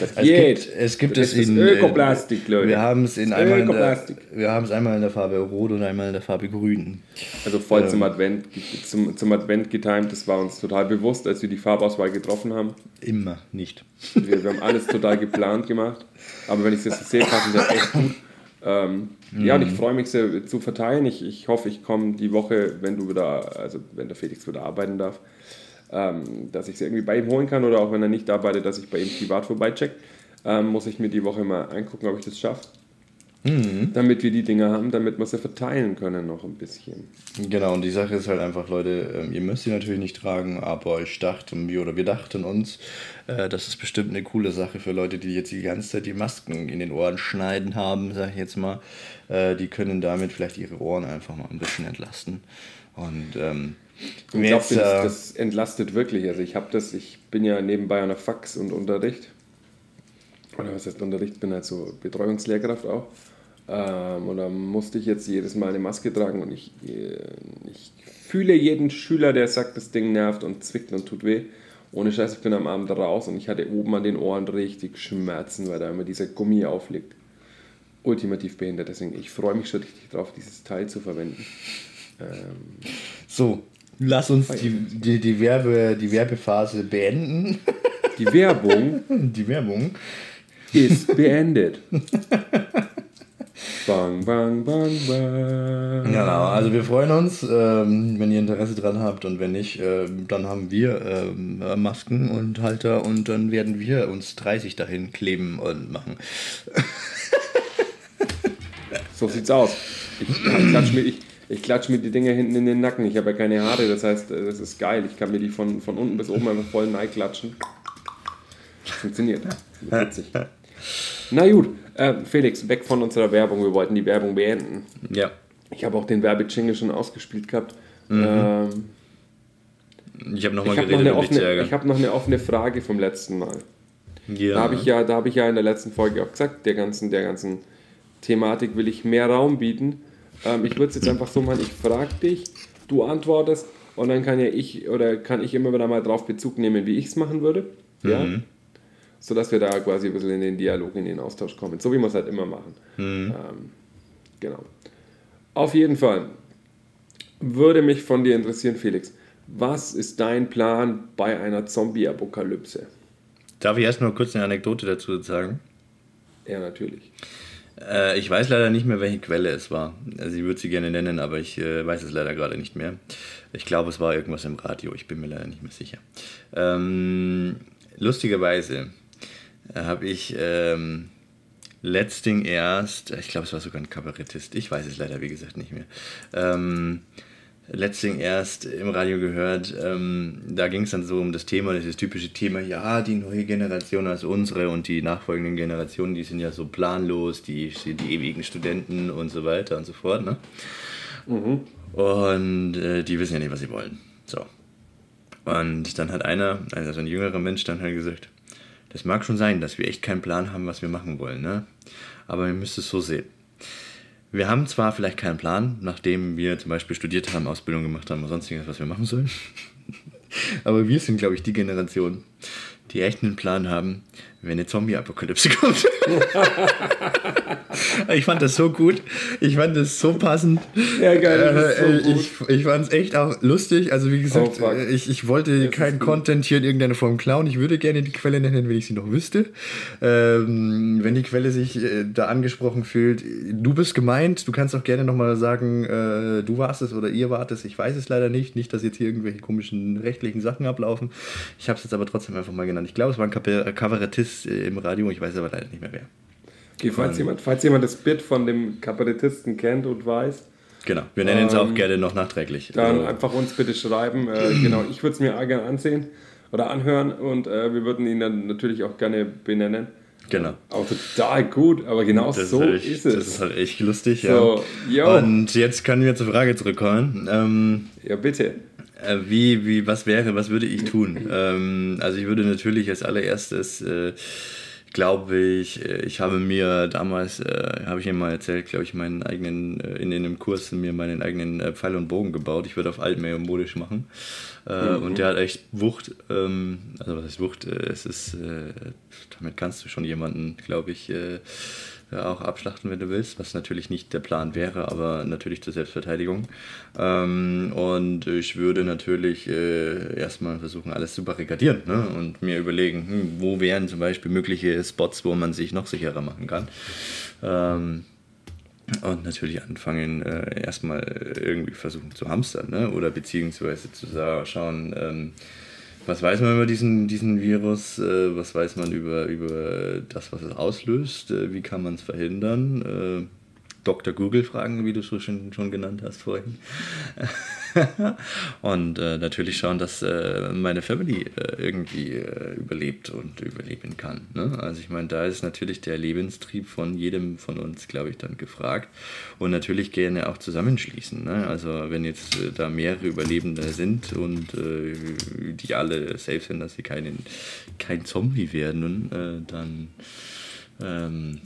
Das Es geht. gibt, es gibt Das es ist in Ökoplastik, Leute. Wir haben es in Das einmal in der, wir haben es einmal in der Farbe Rot und einmal in der Farbe Grün. Also voll zum Advent, zum, zum Advent getimt, das war uns total bewusst, als wir die Farbauswahl getroffen haben. Immer nicht. Wir, wir haben alles total geplant gemacht. Aber wenn ich es jetzt so sehe, passen sie echt gut. Ähm, Ja, und ich freue mich sehr zu verteilen. Ich, ich hoffe, ich komme die Woche, wenn du wieder, also wenn der Felix wieder arbeiten darf, ähm, dass ich es irgendwie bei ihm holen kann oder auch wenn er nicht arbeitet, dass ich bei ihm privat vorbeicheck. Ähm, muss ich mir die Woche mal angucken, ob ich das schaffe. Damit wir die Dinger haben, damit wir sie verteilen können noch ein bisschen. Genau, und die Sache ist halt einfach, Leute, ähm, ihr müsst sie natürlich nicht tragen, aber ich dachte mir oder wir dachten uns, äh, das ist bestimmt eine coole Sache für Leute, die jetzt die ganze Zeit die Masken in den Ohren schneiden haben, sag ich jetzt mal. Äh, die können damit vielleicht ihre Ohren einfach mal ein bisschen entlasten. Und ähm, Ich glaube, das, äh, das entlastet wirklich. Also ich habe das, ich bin ja nebenbei an der Fax und Unterricht. Oder was heißt Unterricht? Bin halt so Betreuungslehrkraft auch. Ähm, und da musste ich jetzt jedes Mal eine Maske tragen und ich, äh, ich fühle jeden Schüler, der sagt, das Ding nervt und zwickt und tut weh. Ohne Scheiß, ich bin am Abend raus und ich hatte oben an den Ohren richtig Schmerzen, weil da immer dieser Gummi aufliegt. Ultimativ behindert. Deswegen, ich freue mich schon richtig drauf, dieses Teil zu verwenden. Ähm, So, lass uns die, die, die, Werbe, die Werbephase beenden. Die Werbung Die Werbung. ist beendet. Bang, bang, bang, bang. Genau, also wir freuen uns, ähm, wenn ihr Interesse dran habt und wenn nicht, ähm, dann haben wir äh, Masken und Halter und dann werden wir uns 30 dahin kleben und machen. So sieht's aus. Ich, ich klatsch mir, ich, ich klatsch mir die Dinger hinten in den Nacken. Ich habe ja keine Haare, das heißt, äh, das ist geil. Ich kann mir die von, von unten bis oben einfach voll klatschen. Funktioniert. Witzig. Na gut, äh, Felix, weg von unserer Werbung. Wir wollten die Werbung beenden. Ja. Ich habe auch den Werbejingle schon ausgespielt gehabt. Ähm, Ich habe nochmal habe noch, geredet, zu offene- ich hab noch eine offene Frage vom letzten Mal. ja. Da habe ich, ja, da hab ich ja in der letzten Folge auch gesagt, der ganzen, der ganzen Thematik will ich mehr Raum bieten. Ähm, ich würde es jetzt einfach so machen, ich frage dich, du antwortest und dann kann ja ich oder kann ich immer wieder mal drauf Bezug nehmen, wie ich es machen würde. Ja? Sodass wir da quasi ein bisschen in den Dialog, in den Austausch kommen. So wie wir es halt immer machen. Ähm, genau. Auf jeden Fall würde mich von dir interessieren, Felix. Was ist dein Plan bei einer Zombie-Apokalypse? Darf ich erstmal kurz eine Anekdote dazu sagen? Ja, natürlich. Äh, ich weiß leider nicht mehr, welche Quelle es war. Also ich würde sie gerne nennen, aber ich äh, weiß es leider gerade nicht mehr. Ich glaube, es war irgendwas im Radio. Ich bin mir leider nicht mehr sicher. Ähm, lustigerweise äh, habe ich ähm, letzting erst, ich glaube, es war sogar ein Kabarettist. Ich weiß es leider, wie gesagt, nicht mehr. Ähm, letzting erst im Radio gehört, ähm, da ging es dann so um das Thema, dieses typische Thema, ja, die neue Generation als unsere und die nachfolgenden Generationen, die sind ja so planlos, die, die ewigen Studenten und so weiter und so fort, ne? Und äh, die wissen ja nicht, was sie wollen. So. Und dann hat einer, also ein jüngerer Mensch, dann halt gesagt, das mag schon sein, dass wir echt keinen Plan haben, was wir machen wollen, ne? Aber ihr müsst es so sehen. Wir haben zwar vielleicht keinen Plan, nachdem wir zum Beispiel studiert haben, Ausbildung gemacht haben oder sonstiges, was wir machen sollen. Aber wir sind, glaube ich, die Generation, die echt einen Plan haben, wenn eine Zombie-Apokalypse kommt. ich fand das so gut. Ich fand das so passend. Ja, geil, das ist so Äh, gut. ich, ich fand es echt auch lustig. Also, wie gesagt, Oh, ich, ich wollte keinen Content hier in irgendeiner Form klauen. Ich würde gerne die Quelle nennen, wenn ich sie noch wüsste. Ähm, wenn die Quelle sich äh, da angesprochen fühlt, du bist gemeint. Du kannst auch gerne nochmal sagen, äh, du warst es oder ihr wart es. Ich weiß es leider nicht. Nicht, dass jetzt hier irgendwelche komischen rechtlichen Sachen ablaufen. Ich habe es jetzt aber trotzdem einfach mal genannt. Ich glaube, es war ein Kabarettist äh, im Radio. Ich weiß aber leider nicht mehr wer. Okay, falls jemand, falls jemand das Bit von dem Kabarettisten kennt und weiß, Genau. Wir nennen es auch Ähm, gerne noch nachträglich. dann Also, einfach uns bitte schreiben. Äh, genau, ich würde es mir auch gerne ansehen oder anhören und äh, wir würden ihn dann natürlich auch gerne benennen. genau. Auch total gut, aber genau Das so ist, echt, ist es. Das ist halt echt lustig, So, ja. yo. Und jetzt können wir zur Frage zurückkommen. Ähm, ja, bitte. Äh, wie, wie, was wäre, was würde ich tun? ähm, also ich würde natürlich als allererstes, äh, glaube ich, äh, ich habe mir damals, äh, habe ich Ihnen mal erzählt, glaube ich, meinen eigenen, äh, in einem Kurs mir meinen eigenen äh, Pfeil und Bogen gebaut. Ich würde auf altmeer modisch machen. Äh, Und der hat echt Wucht, ähm, also was heißt Wucht? Es ist, damit kannst du schon jemanden, glaube ich, äh, auch abschlachten, wenn du willst, was natürlich nicht der Plan wäre, aber natürlich zur Selbstverteidigung. Ähm, und ich würde natürlich äh, erstmal versuchen, alles zu barrikadieren ne? und mir überlegen, hm, wo wären zum Beispiel mögliche Spots, wo man sich noch sicherer machen kann. Ähm, und natürlich anfangen, äh, erstmal irgendwie versuchen zu hamstern, ne? oder beziehungsweise zu schauen, ähm, was weiß man über diesen, diesen Virus, äh, was weiß man über, über das, was es auslöst, äh, wie kann man es verhindern. Dr. Google fragen, wie du schon, schon genannt hast vorhin. und äh, natürlich schauen, dass äh, meine Family äh, irgendwie äh, überlebt und überleben kann. Ne? Also ich meine, da ist natürlich der Lebenstrieb von jedem von uns, glaube ich, dann gefragt. Und natürlich gerne auch zusammenschließen. Ne? Also wenn jetzt äh, da mehrere Überlebende sind und äh, die alle safe sind, dass sie keinen, kein Zombie werden, dann ähm,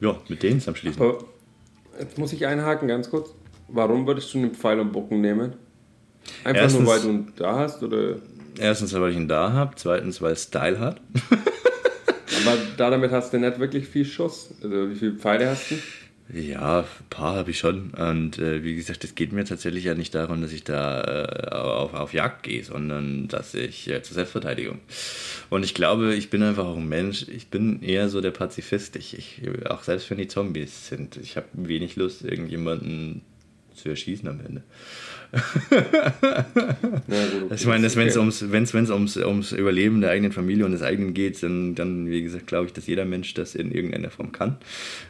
ja, mit denen zusammenschließen. Aber jetzt muss ich einhaken, ganz kurz. Warum würdest du einen Pfeil und Bogen nehmen? Einfach Erstens- nur, weil du ihn da hast? Oder? Erstens, weil ich ihn da habe. Zweitens, weil es Style hat. Aber da damit hast du nicht wirklich viel Schuss. Also wie viele Pfeile hast du? Ja, ein paar habe ich schon. Und äh, wie gesagt, es geht mir tatsächlich ja nicht darum, dass ich da äh, auf, auf Jagd gehe, sondern dass ich äh, zur Selbstverteidigung. Und ich glaube, ich bin einfach auch ein Mensch, ich bin eher so der Pazifist. Ich, ich, auch selbst wenn die Zombies sind, ich habe wenig Lust, irgendjemanden zu erschießen am Ende. Ja, Ich meine, wenn es ums, wenn's, wenn's ums, ums Überleben der eigenen Familie und des eigenen geht, dann, dann wie gesagt, glaube ich, dass jeder Mensch das in irgendeiner Form kann.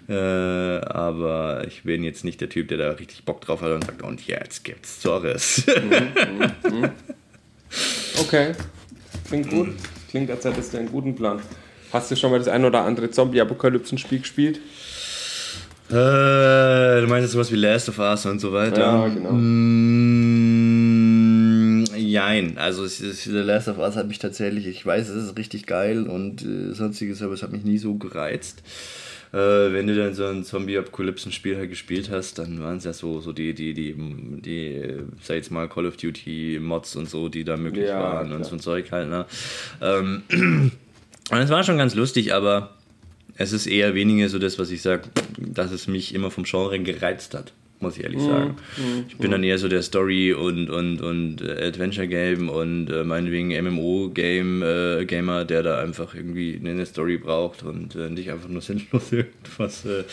Äh, aber ich bin jetzt nicht der Typ, der da richtig Bock drauf hat und sagt, und jetzt gibt's Zorres. Okay, klingt gut. Klingt, als hättest du einen guten Plan. Hast du schon mal das ein oder andere Zombie-Apokalypsen-Spiel gespielt? Äh, du meinst sowas wie Last of Us und so weiter? Ja, genau. Mm, jein. Also es Last of Us hat mich tatsächlich, ich weiß, es ist richtig geil und äh, sonstiges, aber es hat mich nie so gereizt. Äh, wenn du dann so ein Zombie-Apokalypsen-Spiel halt gespielt hast, dann waren es ja so, so die, die, die, die, äh, sag jetzt mal, Call of Duty-Mods und so, die da möglich Ja, waren und klar. so ein Zeug halt, ne? Ähm, und es war schon ganz lustig, aber es ist eher weniger so das, was ich sage, dass es mich immer vom Genre gereizt hat, muss ich ehrlich sagen. ich bin dann eher so der Story- und, und, und äh, Adventure-Game und äh, meinetwegen MMO-Game-Gamer, der da einfach irgendwie eine Story braucht und äh, nicht einfach nur sinnlos irgendwas. Äh,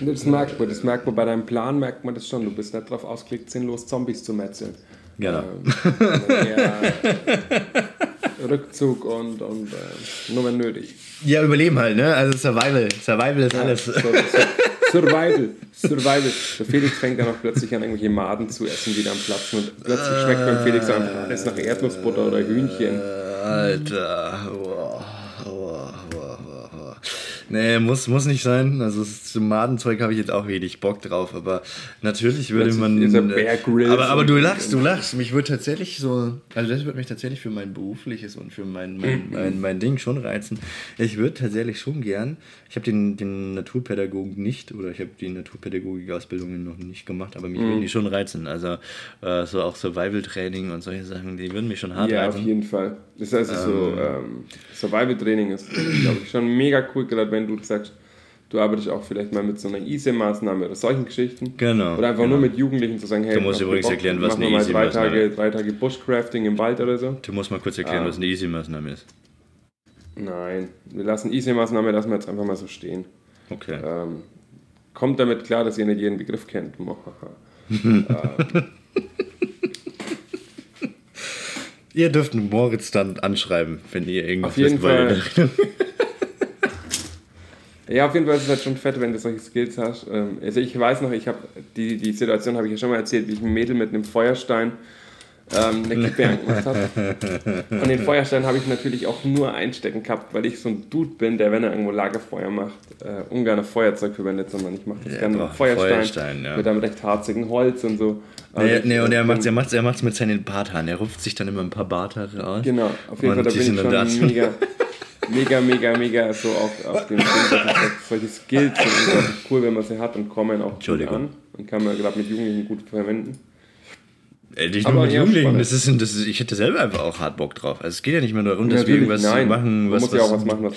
Das merkt man, das merkt man bei deinem Plan, merkt man das schon. Du bist nicht darauf ausgelegt, sinnlos Zombies zu metzeln. Genau. Ähm, Rückzug und, und äh, nur wenn nötig. ja, Überleben halt, ne? Also Survival. Survival ist alles. So, so, Survival, Survival. Der Felix fängt dann auch plötzlich an, irgendwelche Maden zu essen, die dann platzen. Und plötzlich schmeckt beim Felix einfach alles nach Erdnussbutter oder Hühnchen. Alter. Boah, boah, boah, boah, boah. Nee, muss, muss nicht sein. Also das zum Madenzeug habe ich jetzt auch wenig Bock drauf, aber natürlich würde Plötzlich man. Grylls aber, aber du lachst, du lachst. Mich würde tatsächlich so. Also das würde mich tatsächlich für mein berufliches und für mein, mein, mein, mein Ding schon reizen. Ich würde tatsächlich schon gern. Ich habe den, den Naturpädagogen nicht oder ich habe die Naturpädagogik-Ausbildungen noch nicht gemacht, aber mich Mhm. würden die schon reizen. Also äh, so auch Survival-Training und solche Sachen, die würden mich schon hart Ja, auf reizen. jeden Fall. Das heißt, so ähm, Survival-Training ist, glaube ich, schon mega cool, gerade wenn du sagst, du arbeitest auch vielleicht mal mit so einer ISE-Maßnahme oder solchen Geschichten. Genau, Oder einfach genau. nur mit Jugendlichen zu sagen, hey, Du musst übrigens Bock, erklären, was eine wir mal drei ISE-Maßnahme Tage, drei Tage Bushcrafting im Wald oder so. Du musst mal kurz erklären, Ah. was eine Easy-Maßnahme ist. Nein, wir lassen ISE-Maßnahme, lassen wir jetzt einfach mal so stehen. Okay. Ähm, kommt damit klar, dass ihr nicht jeden Begriff kennt. Ähm, Ihr dürft Moritz dann anschreiben, wenn ihr irgendwas Auf jeden. Fall. Ja, auf jeden Fall ist es halt schon fett, wenn du solche Skills hast. Ähm, Also ich weiß noch, ich habe die, die Situation habe ich ja schon mal erzählt, wie ich ein Mädel mit einem Feuerstein ähm, eine Kippe angemacht habe. Und den Feuerstein habe ich natürlich auch nur einstecken gehabt, weil ich so ein Dude bin, der, wenn er irgendwo Lagerfeuer macht, äh, ungern ein Feuerzeug verwendet, sondern ich mache das Ja, gerne mit Feuerstein, Feuerstein, ja. mit einem recht harzigen Holz und so. Nee, ich, nee, und er macht es er macht's, er macht's mit seinen Barthaaren. Er rupft sich dann immer ein paar Barthaare aus. Genau, auf jeden Fall, da bin ich schon da. mega, mega, mega, mega so auf, auf dem Ding, dass ich solche Skills sind unglaublich cool, wenn man sie hat und kommen auch gut an und kann man gerade mit Jugendlichen gut verwenden. Ey, nicht nur mit ja, Jugendlichen, das ist, das ist, ich hätte selber einfach auch hart Bock drauf. Also es geht ja nicht mehr darum, dass wir irgendwas nein, machen, man was, muss ja auch was machen, was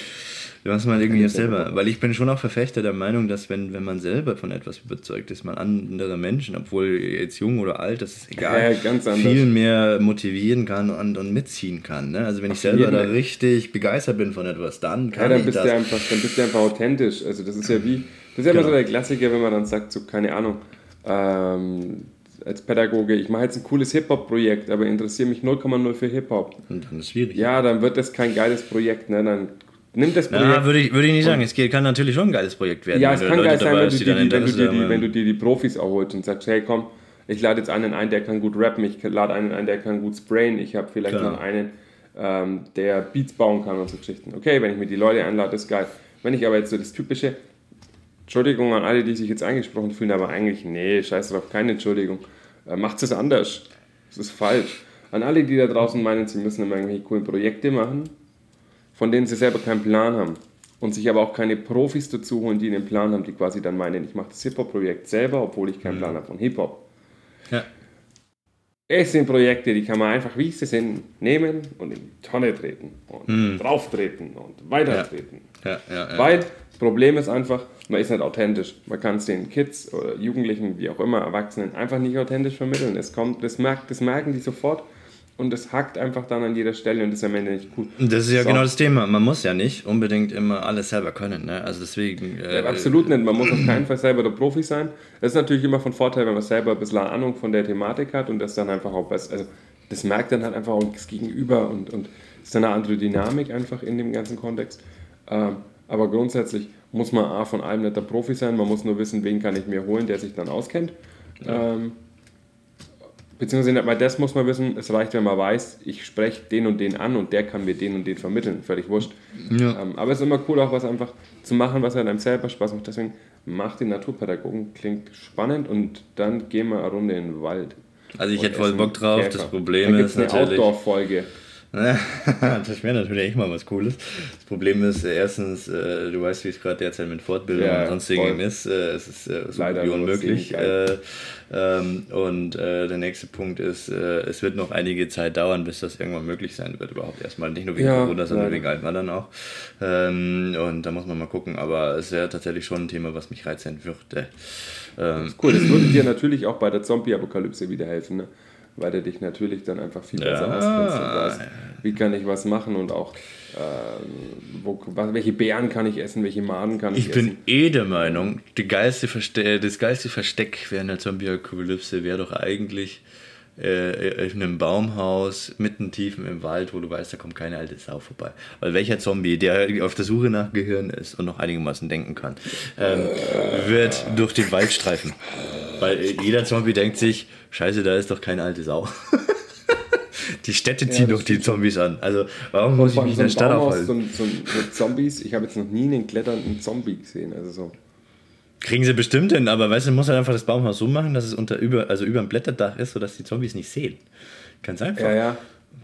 was man irgendwie Ja, selber, weil ich bin schon auch Verfechter der Meinung, dass wenn, wenn man selber von etwas überzeugt ist, man andere Menschen, obwohl jetzt jung oder alt, das ist egal, Ja, viel mehr motivieren kann und, und mitziehen kann. Ne? Also wenn ich selber da richtig begeistert bin von etwas, dann Ja, kann dann ich bist, das. du einfach, dann bist du einfach authentisch. Also das ist ja wie, das ist ja immer Genau. so der Klassiker, wenn man dann sagt, so keine Ahnung, ähm, als Pädagoge, ich mache jetzt ein cooles Hip-Hop-Projekt, aber interessiere mich 0,0 für Hip-Hop. und dann ist schwierig. Ja, dann wird das kein geiles Projekt. Ne? Dann nimm das Projekt. Ja, würde ich, würde ich nicht sagen. Es kann natürlich schon ein geiles Projekt werden. Ja, es kann geil sein, wenn du, dir die, wenn, du dir die, wenn du dir die Profis auch holst und sagst, hey komm, ich lade jetzt einen ein, der kann gut rappen, ich lade einen ein, der kann gut sprayen, ich habe vielleicht Genau. noch einen, ähm, der Beats bauen kann und so Geschichten. Okay, wenn ich mir die Leute einlade, ist geil. Wenn ich aber jetzt so das typische, Entschuldigung an alle, die sich jetzt angesprochen fühlen, aber eigentlich, nee, scheiß drauf, keine Entschuldigung. Äh, macht es anders. Das ist falsch. An alle, die da draußen meinen, sie müssen immer irgendwelche coolen Projekte machen, von denen sie selber keinen Plan haben. Und sich aber auch keine Profis dazu holen, die einen Plan haben, die quasi dann meinen, ich mache das Hip-Hop-Projekt selber, obwohl ich keinen Plan habe von Hip-Hop. Ja. Es sind Projekte, die kann man einfach, wie sie sind, nehmen und in die Tonne treten und drauf treten und weiter Ja. treten. Ja, ja, ja. Weil Problem ist einfach, man ist nicht authentisch. Man kann es den Kids oder Jugendlichen, wie auch immer, Erwachsenen einfach nicht authentisch vermitteln. Es kommt, das, merkt, das merken die sofort und es hackt einfach dann an jeder Stelle und das ist am Ende nicht gut. Das ist ja So. genau das Thema. Man muss ja nicht unbedingt immer alles selber können. Ne? Also deswegen. Äh, Ja, absolut nicht. Man muss auf keinen Fall selber der Profi sein. Es ist natürlich immer von Vorteil, wenn man selber ein bisschen Ahnung von der Thematik hat und das dann einfach auch besser. Also, das merkt dann halt einfach auch das Gegenüber und, und ist dann eine andere Dynamik einfach in dem ganzen Kontext. Ähm, aber grundsätzlich muss man A, von allem nicht der Profi sein. Man muss nur wissen, wen kann ich mir holen, der sich dann auskennt. Ähm, beziehungsweise nicht mal das muss man wissen. Es reicht, wenn man weiß, ich spreche den und den an und der kann mir den und den vermitteln. Völlig wurscht. Ja. Ähm, aber es ist immer cool, auch was einfach zu machen, was einem selber Spaß macht. Deswegen macht den Naturpädagogen, klingt spannend und dann gehen wir eine Runde in den Wald. Also ich hätte voll Bock drauf. Käfer. Das Problem da ist natürlich. Outdoor-Folge. Das wäre natürlich echt mal was Cooles. Das Problem ist, äh, erstens, äh, du weißt, wie es gerade derzeit mit Fortbildung Ja, und sonstigem ist. Äh, es ist äh, so Leider gut wie unmöglich. Äh, ähm, und äh, der nächste Punkt ist, es wird noch einige Zeit dauern, bis das irgendwann möglich sein wird überhaupt. Erstmal nicht nur wegen Ja, Corona, sondern wegen allem anderen auch. Ähm, und da muss man mal gucken. Aber es wäre tatsächlich schon ein Thema, was mich reizen würde. Ähm, Cool, das würde dir natürlich auch bei der Zombie-Apokalypse wieder helfen, ne? Weil du dich natürlich dann einfach viel besser Ja. auskennst und weißt, wie kann ich was machen und auch ähm, wo, welche Beeren kann ich essen, welche Maden kann ich, Ich bin essen. eh der Meinung, geilste das geilste Versteck während der Zombie-Apokalypse wäre doch eigentlich äh, in einem Baumhaus, mitten tief im Wald, wo du weißt, da kommt keine alte Sau vorbei. Weil welcher Zombie, der auf der Suche nach Gehirn ist und noch einigermaßen denken kann, ähm, wird durch den Wald streifen. Weil äh, jeder Zombie denkt sich, scheiße, da ist doch keine alte Sau. die Städte ziehen das doch die Zombies an. Also warum muss ich mich in der Stadt aufhalten? so, so, so Zombies, ich habe jetzt noch nie einen kletternden Zombie gesehen. Also so. Kriegen sie bestimmt hin, aber weißt du, muss halt einfach das Baumhaus so machen, dass es unter über, also über dem Blätterdach ist, sodass die Zombies nicht sehen. Ganz einfach. Ja, ja.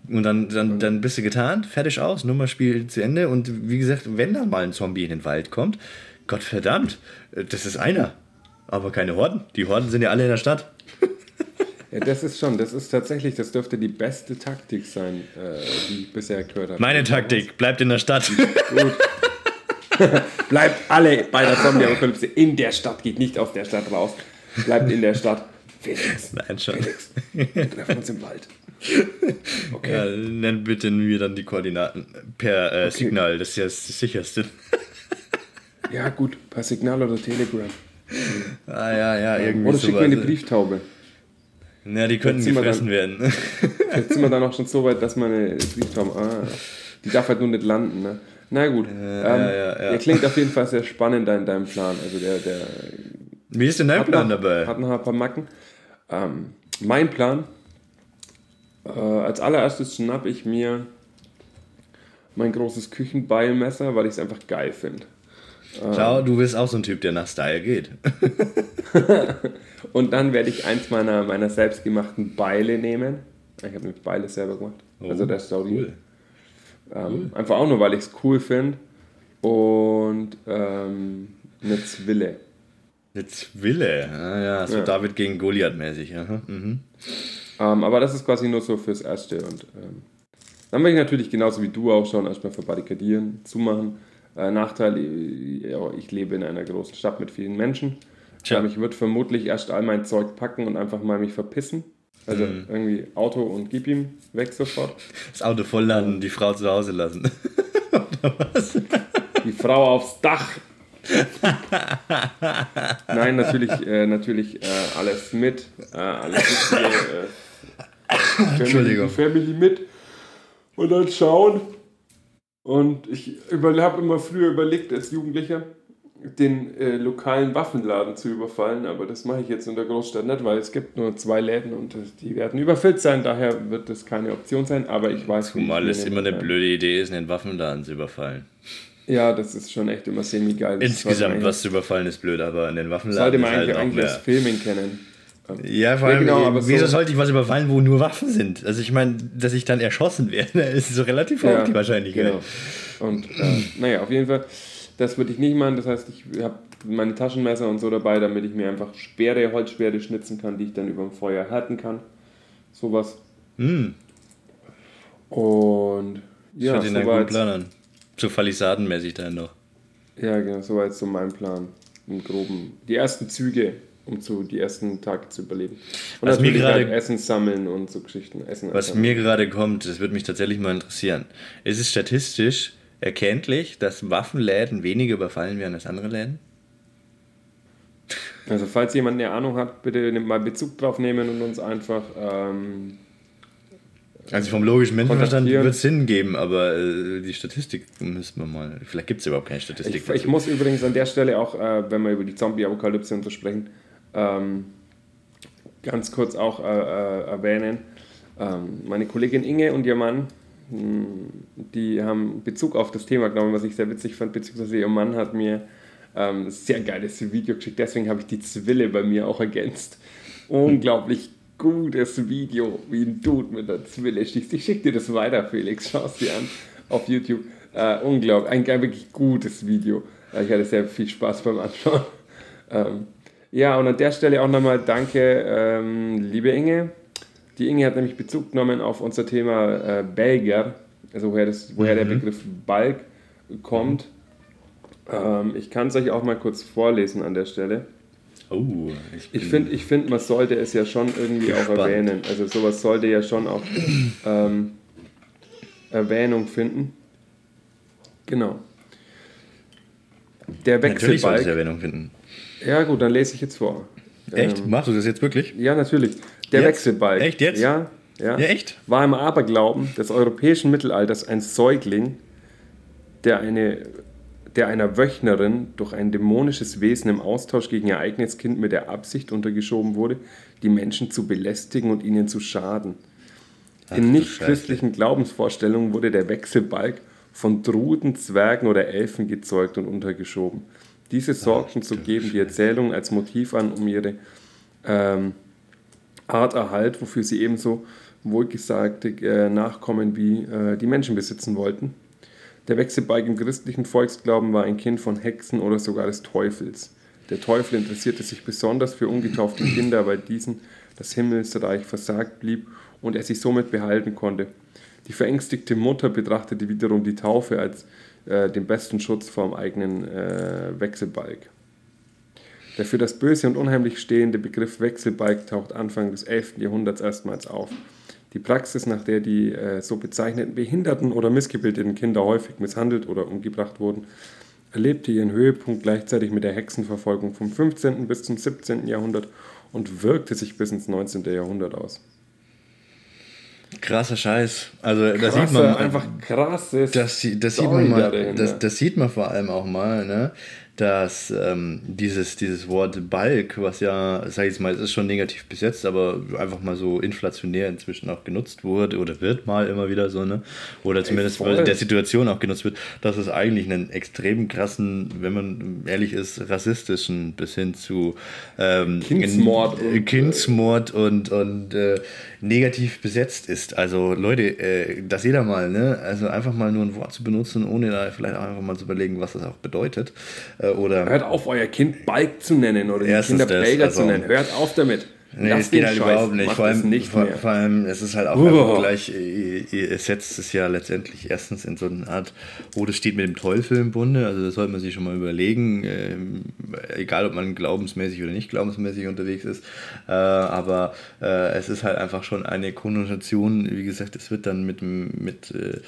Und dann, dann, dann bist du getan, fertig aus, Nummerspiel zu Ende. Und wie gesagt, wenn da mal ein Zombie in den Wald kommt, Gott verdammt, das ist einer. Aber keine Horden. Die Horden sind ja alle in der Stadt. Ja, das ist schon, das ist tatsächlich, das dürfte die beste Taktik sein, äh, die ich bisher gehört habe. Meine Taktik, bleibt in der Stadt. Gut. Bleibt alle bei der Zombie-Apokalypse in der Stadt, geht nicht aus der Stadt raus. Bleibt in der Stadt. Felix, Nein, schon. Felix, wir treffen uns im Wald. Okay. Ja, nenn bitte mir dann die Koordinaten per äh, Signal, das ist ja das sicherste. Ja, gut, per Signal oder Telegram. Ah ja, ja, irgendwie Oder schick mir eine. Brieftaube. Ja, die könnten gefressen werden. Jetzt sind wir dann auch schon so weit, dass meine Brieftauben. Ah, die darf halt nur nicht landen, ne? Na gut. ähm, ja, ja, ja. Der klingt auf jeden Fall sehr spannend in deinem Plan. Also der, der Wie ist denn dein Plan noch, dabei? hat noch ein paar Macken. Ähm, mein Plan, äh, als allererstes schnapp ich mir mein großes Küchenbeilmesser, weil ich es einfach geil finde. Schau, du bist auch so ein Typ, der nach Style geht. Und dann werde ich eins meiner, meiner selbstgemachten Beile nehmen. Ich habe nämlich Beile selber gemacht. also der Story. Oh, cool. Ähm, Einfach auch nur, weil ich es cool finde. Und ähm, eine Zwille. Eine Zwille. Ah, ja, so Ja. David gegen Goliath mäßig. Mhm. Ähm, aber das ist quasi nur so fürs Erste. Und ähm, dann werde ich natürlich genauso wie du auch schon erstmal verbarrikadieren, zumachen. Äh, Nachteil, äh, ja, ich lebe in einer großen Stadt mit vielen Menschen. Tja. Ähm, ich würde vermutlich erst all mein Zeug packen und einfach mal mich verpissen. Also Mhm. irgendwie Auto und gib ihm weg sofort. Das Auto vollladen und die Frau zu Hause lassen. Die Frau aufs Dach. Nein, natürlich, äh, natürlich äh, alles mit. Äh, alles wichtige, äh, Family, Entschuldigung. Family mit. Und dann schauen. Und ich habe immer früher überlegt, als Jugendlicher, den äh, lokalen Waffenladen zu überfallen. Aber das mache ich jetzt in der Großstadt nicht, weil es gibt nur zwei Läden und äh, die werden überfüllt sein. Daher wird das keine Option sein. Aber ich weiß, Zumal es immer eine blöde Idee ist, einen Waffenladen zu überfallen. Ja, das ist schon echt immer semi-geil. Das sollte Insgesamt, was zu überfallen ist blöd, aber in den Sollte Waffenladen man ist halt eigentlich, noch eigentlich mehr. Filmen kennen. Ja, vor Ja, allem, genau, aber wieso so- sollte ich was überfallen, wo nur Waffen sind? Also ich meine, dass ich dann erschossen werde, ist so relativ hoch die Wahrscheinlichkeit. Genau. Und äh, naja, auf jeden Fall, das würde ich nicht machen. Das heißt, ich habe meine Taschenmesser und so dabei, damit ich mir einfach Speere, Holzspeere schnitzen kann, die ich dann über dem Feuer härten kann. Sowas. Mm, Und ja, finde den einen guten soweit. Plan an. So Palisadenmäßig dann noch. Ja, genau, so war jetzt so mein Plan. Im Groben. Die ersten Züge, um zu, die ersten Tage zu überleben. Und Was mir gerade- Essen sammeln und so Geschichten. Essen Was mir gerade kommt, das würde mich tatsächlich mal interessieren. Ist es statistisch erkenntlich, dass Waffenläden weniger überfallen werden als andere Läden? Also falls jemand eine Ahnung hat, bitte mal Bezug drauf nehmen und uns einfach ähm, Also vom logischen Menschenverstand wird es Sinn geben, aber äh, die Statistik müssen wir mal. Vielleicht gibt es überhaupt keine Statistik. Ich, ich muss übrigens an der Stelle auch, äh, wenn wir über die Zombie-Apokalypse und so sprechen, ähm, ganz kurz auch äh, äh, erwähnen. Ähm, meine Kollegin Inge und ihr Mann, die haben Bezug auf das Thema genommen, was ich sehr witzig fand, beziehungsweise ihr Mann hat mir ähm, sehr geiles Video geschickt, deswegen habe ich die Zwille bei mir auch ergänzt. Unglaublich gutes Video, wie ein Dude mit der Zwille schießt. Ich schicke dir das weiter, Felix, schau es dir an auf YouTube. Äh, unglaublich, ein, ein wirklich gutes Video. Äh, Ich hatte sehr viel Spaß beim Anschauen. Ähm, ja, und an der Stelle auch nochmal danke, ähm, liebe Inge. Die Inge hat nämlich Bezug genommen auf unser Thema äh, Belger, also woher, das, woher der Begriff Balk kommt. Ähm, ich kann es euch auch mal kurz vorlesen an der Stelle. oh, ich, Ich finde, ich find, man sollte es ja schon irgendwie auch Gespannt. erwähnen. Also sowas sollte ja schon auch ähm, Erwähnung finden. Genau. Der Natürlich soll es Wechselbalg. Erwähnung finden. Ja gut, dann lese ich jetzt vor. Echt? Ähm, Machst du das jetzt wirklich? ja, natürlich. Der Jetzt? Wechselbalg. Echt jetzt? Ja, ja. Ja, echt? War im Aberglauben des europäischen Mittelalters ein Säugling, der, eine, der einer Wöchnerin durch ein dämonisches Wesen im Austausch gegen ihr eigenes Kind mit der Absicht untergeschoben wurde, die Menschen zu belästigen und ihnen zu schaden. Ach In nichtchristlichen Glaubensvorstellungen wurde der Wechselbalg von Druden, Zwergen oder Elfen gezeugt und untergeschoben. Diese sorgten so geben die Erzählung als Motiv an, um ihre ähm, Art Erhalt, wofür sie ebenso wohlgesagte äh, Nachkommen wie äh, die Menschen besitzen wollten. Der Wechselbalg im christlichen Volksglauben war ein Kind von Hexen oder sogar des Teufels. Der Teufel interessierte sich besonders für ungetaufte Kinder, weil diesen das Himmelsreich versagt blieb und er sich somit behalten konnte. Die verängstigte Mutter betrachtete wiederum die Taufe als äh, den besten Schutz vor dem eigenen äh, Wechselbalg. Der für das Böse und Unheimlich stehende Begriff Wechselbalg taucht Anfang des 11. Jahrhunderts erstmals auf. Die Praxis, nach der die äh, so bezeichneten behinderten oder missgebildeten Kinder häufig misshandelt oder umgebracht wurden, erlebte ihren Höhepunkt gleichzeitig mit der Hexenverfolgung vom 15. bis zum 17. Jahrhundert und wirkte sich bis ins 19. Jahrhundert aus. Krasser Scheiß. Also da Krasser, sieht man einfach krasses. Das, das, sieht man mal, das, das sieht man vor allem auch mal, ne? Dass ähm, dieses, dieses Wort Balk, was ja, sag ich jetzt mal, es ist schon negativ besetzt, aber einfach mal so inflationär inzwischen auch genutzt wurde oder wird mal immer wieder so, ne? Oder zumindest in der Situation auch genutzt wird, dass es eigentlich einen extrem krassen, wenn man ehrlich ist, rassistischen bis hin zu ähm, Kindsmord äh, und, Kindsmord und, und äh, negativ besetzt ist. Also Leute, äh, das jeder mal, ne? Also einfach mal nur ein Wort zu benutzen, ohne da vielleicht auch einfach mal zu überlegen, was das auch bedeutet. Äh, oder Hört auf, euer Kind Balk zu nennen oder die Kinder Belger also- zu nennen. Hört auf damit. Nee, Lasst es geht halt Scheiß. überhaupt nicht. Vor allem, nicht vor, vor allem, es ist halt auch Oh. einfach gleich, äh, ihr- es setzt es ja letztendlich erstens in so eine Art, oh, das steht mit dem Teufel im Bunde, also das sollte man sich schon mal überlegen, ähm, egal ob man glaubensmäßig oder nicht glaubensmäßig unterwegs ist, äh, aber äh, es ist halt einfach schon eine Konnotation, wie gesagt, es wird dann mit, mit äh,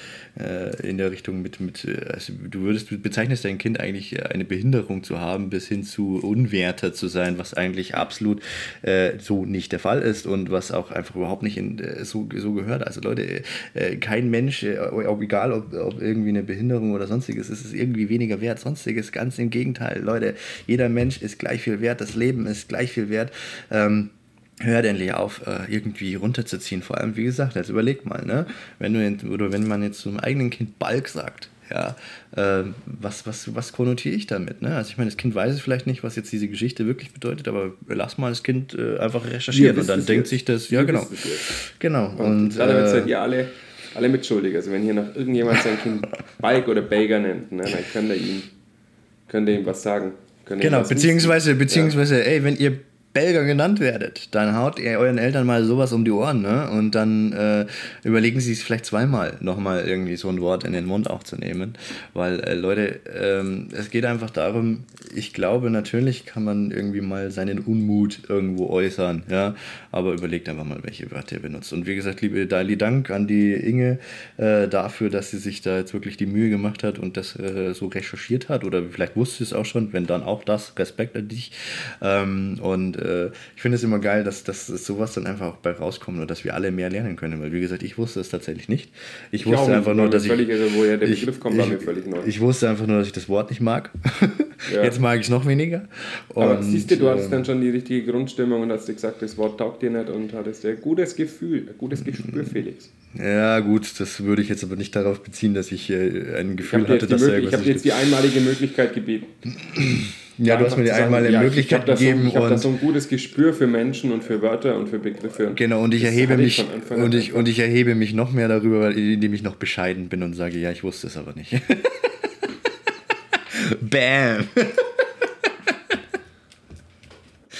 äh, in der Richtung mit, mit äh, also du würdest, du bezeichnest dein Kind eigentlich äh, eine Behinderung zu haben, bis hin zu Unwerter zu sein, was eigentlich absolut äh, so nicht der Fall ist und was auch einfach überhaupt nicht in, äh, so, so gehört. Also Leute, äh, kein Mensch, äh, egal ob, ob irgendwie eine Behinderung oder sonstiges, ist es irgendwie weniger wert, sonstiges, ganz im Gegenteil. Leute, jeder Mensch ist gleich viel wert, das Leben ist gleich viel wert. Ähm, Hört endlich auf, äh, irgendwie runterzuziehen. Vor allem, wie gesagt, jetzt überlegt mal, ne? Wenn du oder wenn man jetzt zum eigenen Kind Balk sagt, ja, äh, was, was, was konnotiere ich damit? Ne? Also ich meine, das Kind weiß es vielleicht nicht, was jetzt diese Geschichte wirklich bedeutet, aber lass mal das Kind äh, einfach recherchieren Wir und dann denkt jetzt. sich das, Wir ja genau. es jetzt. Genau. Und, Und, damit äh, seid ihr alle, alle mitschuldig. Also wenn hier noch irgendjemand sein Kind Balk oder Baker nennt, ne, dann könnt ihr ihm, könnt ihr ihm was sagen. Genau, beziehungsweise, beziehungsweise, ey, wenn ihr Belger genannt werdet, dann haut ihr euren Eltern mal sowas um die Ohren, ne? Und dann äh, überlegen sie es vielleicht zweimal, nochmal irgendwie so ein Wort in den Mund auch zu nehmen. Weil, äh, Leute, ähm, es geht einfach darum, ich glaube, natürlich kann man irgendwie mal seinen Unmut irgendwo äußern, ja. Aber überlegt einfach mal, welche Wörter ihr benutzt. Und wie gesagt, liebe Dali, Dank an die Inge äh, dafür, dass sie sich da jetzt wirklich die Mühe gemacht hat und das äh, so recherchiert hat. Oder vielleicht wusste es auch schon, wenn dann auch das, Respekt an dich. Ähm, und äh, ich finde es immer geil, dass, dass sowas dann einfach auch bei rauskommt und dass wir alle mehr lernen können. Weil, wie gesagt, ich wusste es tatsächlich nicht. Ich, ich wusste einfach nur, dass ich. Völlig irre, woher der ich, Begriff kommt, ich, war mir völlig neu. Ich wusste einfach nur, dass ich das Wort nicht mag. Ja. Jetzt mag ich es noch weniger. Und, Aber siehst du, du hattest dann schon die richtige Grundstimmung und hast dir gesagt, das Wort taugt dir nicht und hattest ein gutes Gefühl, ein gutes Gespür, Felix. Ja, gut, das würde ich jetzt aber nicht darauf beziehen, dass ich äh, ein Gefühl hatte, dass er Ich habe dir jetzt die einmalige Möglichkeit gebeten. Ja, du hast mir die einmal ja, Möglichkeit ich gegeben. So, ich habe da so ein gutes Gespür für Menschen und für Wörter und für Begriffe. Genau, und ich erhebe mich und ich, und ich erhebe mich noch mehr darüber, indem ich noch bescheiden bin und sage, ja, ich wusste es aber nicht. Bam!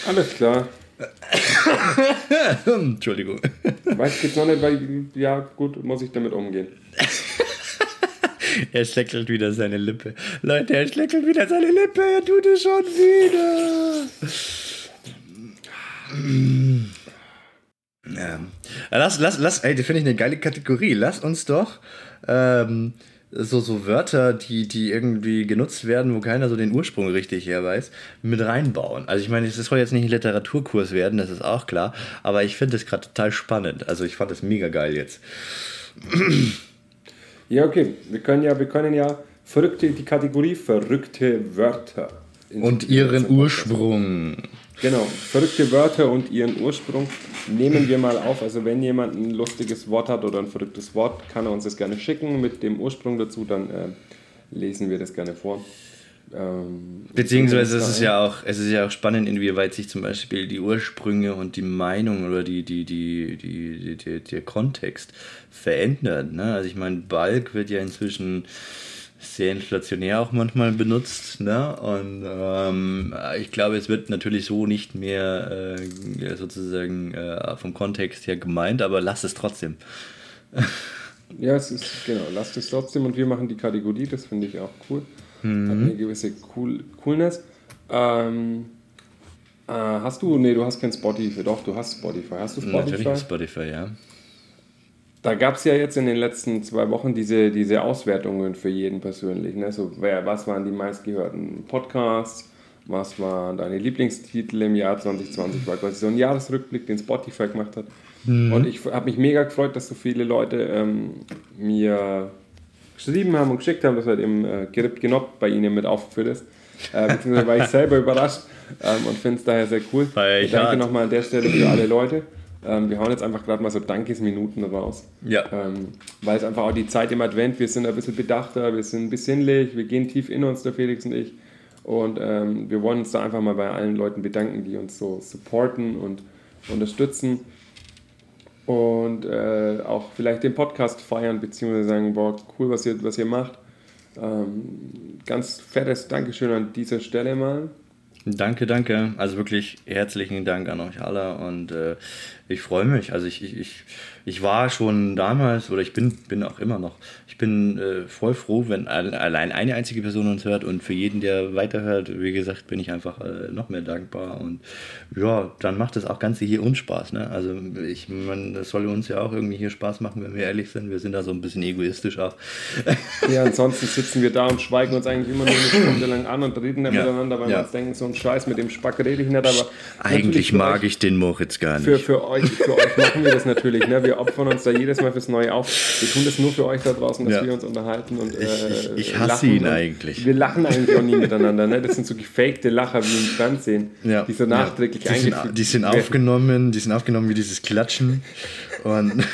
Alles klar. Entschuldigung. Weiß jetzt noch nicht, weil, ja, gut, muss ich damit umgehen. er schleckelt wieder seine Lippe. Leute, er schleckelt wieder seine Lippe. Er tut es schon wieder. Ja. Lass, lass, lass, ey, das finde ich eine geile Kategorie. Lass uns doch ähm, so, so Wörter, die, die irgendwie genutzt werden, wo keiner so den Ursprung richtig her weiß, mit reinbauen. Also ich meine, es soll jetzt nicht ein Literaturkurs werden, das ist auch klar, aber ich finde das gerade total spannend. Also ich fand das mega geil jetzt. Ja, okay. Wir können ja, wir können ja verrückte, die Kategorie verrückte Wörter. Und ihren Ursprung. Genau, verrückte Wörter und ihren Ursprung nehmen wir mal auf. Also wenn jemand ein lustiges Wort hat oder ein verrücktes Wort, kann er uns das gerne schicken mit dem Ursprung dazu, dann äh, lesen wir das gerne vor. Ähm, Beziehungsweise es ist ja auch, es ist ja auch spannend, inwieweit sich zum Beispiel die Ursprünge und die Meinung oder die, die, die, die, die, der Kontext verändert. Ne? Also ich meine, Balk wird ja inzwischen sehr inflationär auch manchmal benutzt. Ne? Und ähm, ich glaube, es wird natürlich so nicht mehr äh, sozusagen äh, vom Kontext her gemeint, aber lass es trotzdem. ja, es ist, genau, lasst es trotzdem und wir machen die Kategorie, das finde ich auch cool. Mhm. Hat eine gewisse cool, Coolness. Ähm, äh, hast du, nee, du hast kein Spotify, doch, du hast Spotify. Hast du Spotify? Natürlich Spotify, ja. Da gab es ja jetzt in den letzten zwei Wochen diese, diese Auswertungen für jeden persönlich. Ne? So, wer, was waren die meistgehörten Podcasts? Was waren deine Lieblingstitel im Jahr 2020? War quasi so ein Jahresrückblick, den Spotify gemacht hat. Mhm. Und ich habe mich mega gefreut, dass so viele Leute ähm, mir geschrieben haben und geschickt haben, dass halt eben äh, Genop bei ihnen mit aufgeführt ist. Äh, beziehungsweise war ich selber überrascht ähm, und finde es daher sehr cool. Danke nochmal an der Stelle für alle Leute. Ähm, wir hauen jetzt einfach gerade mal so Dankesminuten raus. Ja. Ähm, weil es einfach auch die Zeit im Advent, wir sind ein bisschen bedachter, wir sind besinnlich, wir gehen tief in uns, der Felix und ich. Und ähm, wir wollen uns da einfach mal bei allen Leuten bedanken, die uns so supporten und unterstützen. Und äh, auch vielleicht den Podcast feiern, beziehungsweise sagen, boah, cool, was ihr, was ihr macht. Ähm, ganz fettes Dankeschön an dieser Stelle mal. Danke, danke. Also wirklich herzlichen Dank an euch alle und äh, ich freue mich. Also ich, ich, ich, ich war schon damals oder ich bin, bin auch immer noch, ich bin äh, voll froh, wenn allein eine einzige Person uns hört und für jeden, der weiterhört, wie gesagt, bin ich einfach äh, noch mehr dankbar und ja, dann macht das auch Ganze hier uns Spaß. Ne? Also ich meine, das soll uns ja auch irgendwie hier Spaß machen, wenn wir ehrlich sind. Wir sind da so ein bisschen egoistisch auch. Ja, ansonsten sitzen wir da und schweigen uns eigentlich immer nur eine Stunde lang an und reden dann ja. miteinander, weil ja. wir uns denken, so ein Scheiß mit dem Spack rede ich nicht, aber eigentlich mag ich den Moritz gar nicht. Für, für euch euch, für euch machen wir das natürlich. Ne? Wir opfern uns da jedes Mal fürs Neue auf. Wir tun das nur für euch da draußen, dass ja. wir uns unterhalten. Und, äh, ich, ich, ich hasse ihn eigentlich. Wir lachen eigentlich auch nie miteinander. Ne? Das sind so gefakte Lacher wie im Fernsehen, ja. die so nachträglich ja. die, sind, die sind aufgenommen, die sind aufgenommen wie dieses Klatschen. Und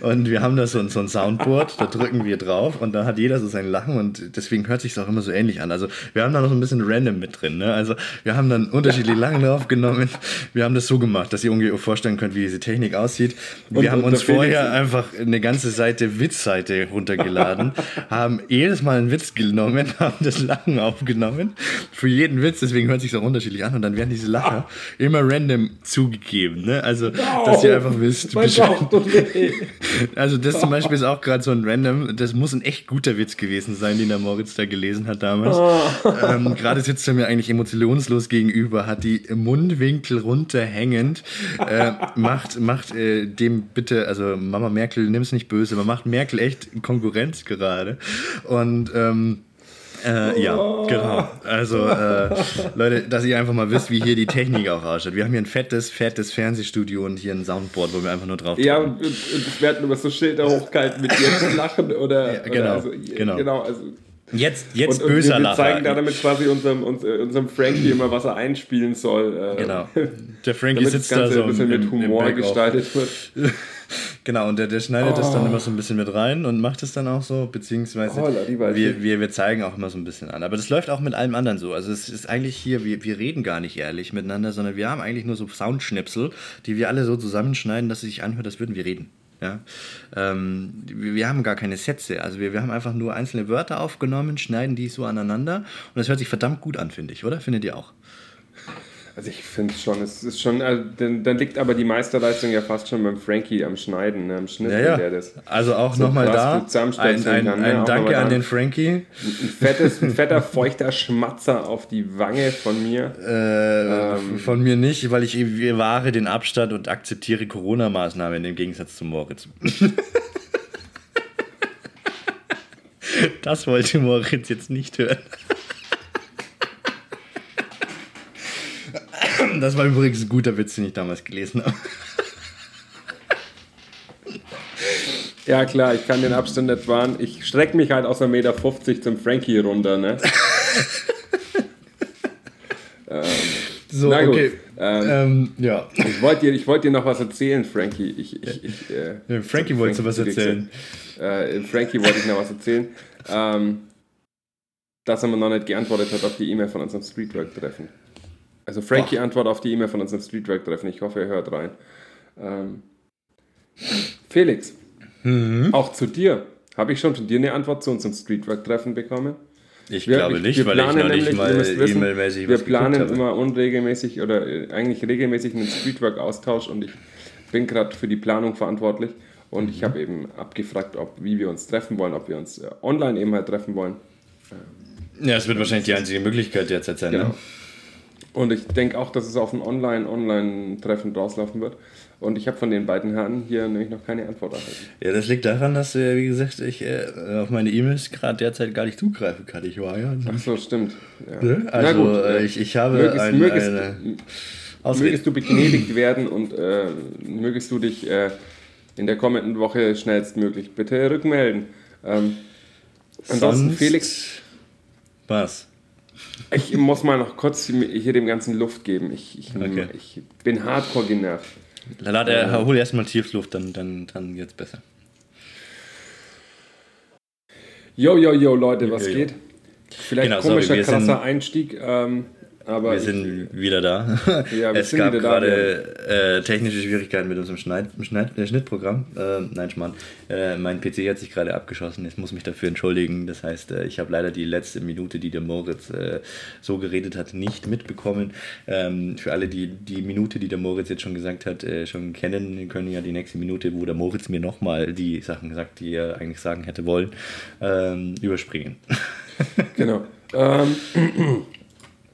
Und wir haben da so, ein- so ein Soundboard, da drücken wir drauf und da hat jeder so sein Lachen und deswegen hört sich auch immer so ähnlich an. Also wir haben da noch so ein bisschen random mit drin. Ne? Also wir haben dann unterschiedliche Lachen aufgenommen. Wir haben das so gemacht, dass ihr ungefähr vorstellen könnt, wie diese Technik aussieht. Wir Und- haben und uns Felix- vorher einfach eine ganze Seite Witzseite runtergeladen, haben jedes Mal einen Witz genommen, haben das Lachen aufgenommen. Für jeden Witz, deswegen hört sich auch unterschiedlich an und dann werden diese Lacher immer random zugegeben. Ne? Also, dass ihr einfach wisst, Bescheid-. Also das zum Beispiel ist auch gerade so ein random, das muss ein echt guter Witz gewesen sein, den der Moritz da gelesen hat damals. Ähm, gerade sitzt er mir eigentlich emotionslos gegenüber, hat die Mundwinkel runterhängend, äh, macht, macht äh, dem bitte, also Mama Merkel, nimm's nicht böse, man macht Merkel echt Konkurrenz gerade. Und ähm, äh, ja, genau. Also, äh, Leute, dass ihr einfach mal wisst, wie hier die Technik auch ausschaut. Wir haben hier ein fettes, fettes Fernsehstudio und hier ein Soundboard, wo wir einfach nur drauf Ja, drücken. und, und ich werde über so Schilder hochgehalten mit dir lachen oder. Ja, oder genau, also, genau. genau also, Jetzt, jetzt und, und böser wir, wir Lacher. zeigen da damit quasi unserem, uns, äh, unserem Frankie immer, was er einspielen soll. Äh, Genau. Der Frankie sitzt da so ein bisschen im, mit im Humor gestaltet wird. Genau, und der, der schneidet das dann immer so ein bisschen mit rein und macht es dann auch so, beziehungsweise Oh, wir, wir, wir zeigen auch immer so ein bisschen an. Aber das läuft auch mit allem anderen so. Also es ist eigentlich hier, wir, wir reden gar nicht ehrlich miteinander, sondern wir haben eigentlich nur so Soundschnipsel, die wir alle so zusammenschneiden, dass es sich anhört, als würden wir reden. Ja? Ähm, wir, haben gar keine Sätze. Also wir, wir haben einfach nur einzelne Wörter aufgenommen, schneiden die so aneinander und das hört sich verdammt gut an, finde ich, oder? Findet ihr auch? Also ich finde schon, es ist schon, also, dann, dann liegt aber die Meisterleistung ja fast schon beim Frankie am Schneiden, ne, am Schnitt, Ja, der ja. das. Also auch so nochmal da. Ein, ein, kann, ne? ein Auch Danke an den Frankie. Ein fettes, ein fetter, feuchter Schmatzer auf die Wange von mir. Äh, Ähm. Von mir nicht, weil ich ich wahre den Abstand und akzeptiere Corona-Maßnahmen im Gegensatz zu Moritz. das wollte Moritz jetzt nicht hören. Das war übrigens ein guter Witz, den ich damals gelesen habe. Ja klar, ich kann den Abstand nicht wahren. Ich strecke mich halt aus 1,50 Meter zum Frankie runter, ne? So, Na gut. okay. Ähm, Ähm, ja. Ich wollte dir, ich wollt dir noch was erzählen, Frankie. Ich, ich, ich, äh, Ja, Frankie wollte was zu dir erzählen. Äh, Frankie wollte ich noch was erzählen. Ähm, dass er mir noch nicht geantwortet hat auf die E-Mail von unserem Streetwork-Treffen. Also Frankie antwortet auf die E-Mail von unserem Streetwork-Treffen. Ich hoffe, er hört rein. Ähm, Felix, Mhm. auch zu dir. Habe ich schon von dir eine Antwort zu unserem Streetwork-Treffen bekommen? Ich Wir- glaube wir- nicht, wir weil ich noch nicht nämlich, ihr mal E-Mail-mäßig Wir was geguckt planen immer unregelmäßig oder äh, eigentlich regelmäßig einen Streetwork-Austausch und ich bin gerade für die Planung verantwortlich und Mhm. ich habe eben abgefragt, ob, wie wir uns treffen wollen, ob wir uns äh, online eben halt treffen wollen. Ja, es wird wahrscheinlich die einzige Möglichkeit derzeit sein. Genau. Ne? Und ich denke auch, dass es auf ein Online-Online-Treffen rauslaufen wird. Und ich habe von den beiden Herren hier nämlich noch keine Antwort erhalten. Ja, das liegt daran, dass, äh, wie gesagt, ich äh, auf meine E-Mails gerade derzeit gar nicht zugreifen kann. Ich war ja. Ach so, stimmt. Ja. Ne? Also, äh, ich, ich habe mögest, ein, mögest, eine Ausrede. mögest du begnädigt werden und äh, mögest du dich äh, in der kommenden Woche schnellstmöglich bitte rückmelden. Ähm, ansonsten, Sonst- Felix, Was? Ich muss mal noch kurz hier dem Ganzen Luft geben. Ich, ich, Okay. ich bin hardcore genervt. Lad, äh, hol erstmal Tiefluft, dann, dann, dann geht's besser. Yo, yo, yo, Leute, was Jo, jo. geht? Vielleicht Genau, sorry, komischer, wir krasser sind- Einstieg, ähm, aber Wir ich, sind wieder da. Ja, wir es sind gab wieder da, gerade äh, technische Schwierigkeiten mit unserem Schneid, Schneid, äh, Schnittprogramm. Äh, nein, Schmarrn. Äh, mein PC hat sich gerade abgeschossen. Ich muss mich dafür entschuldigen. Das heißt, äh, ich habe leider die letzte Minute, die der Moritz äh, so geredet hat, nicht mitbekommen. Ähm, für alle, die die Minute, die der Moritz jetzt schon gesagt hat, schon kennen, können ja die nächste Minute, wo der Moritz mir nochmal die Sachen sagt, die er eigentlich sagen hätte wollen, ähm, überspringen. genau. Ähm,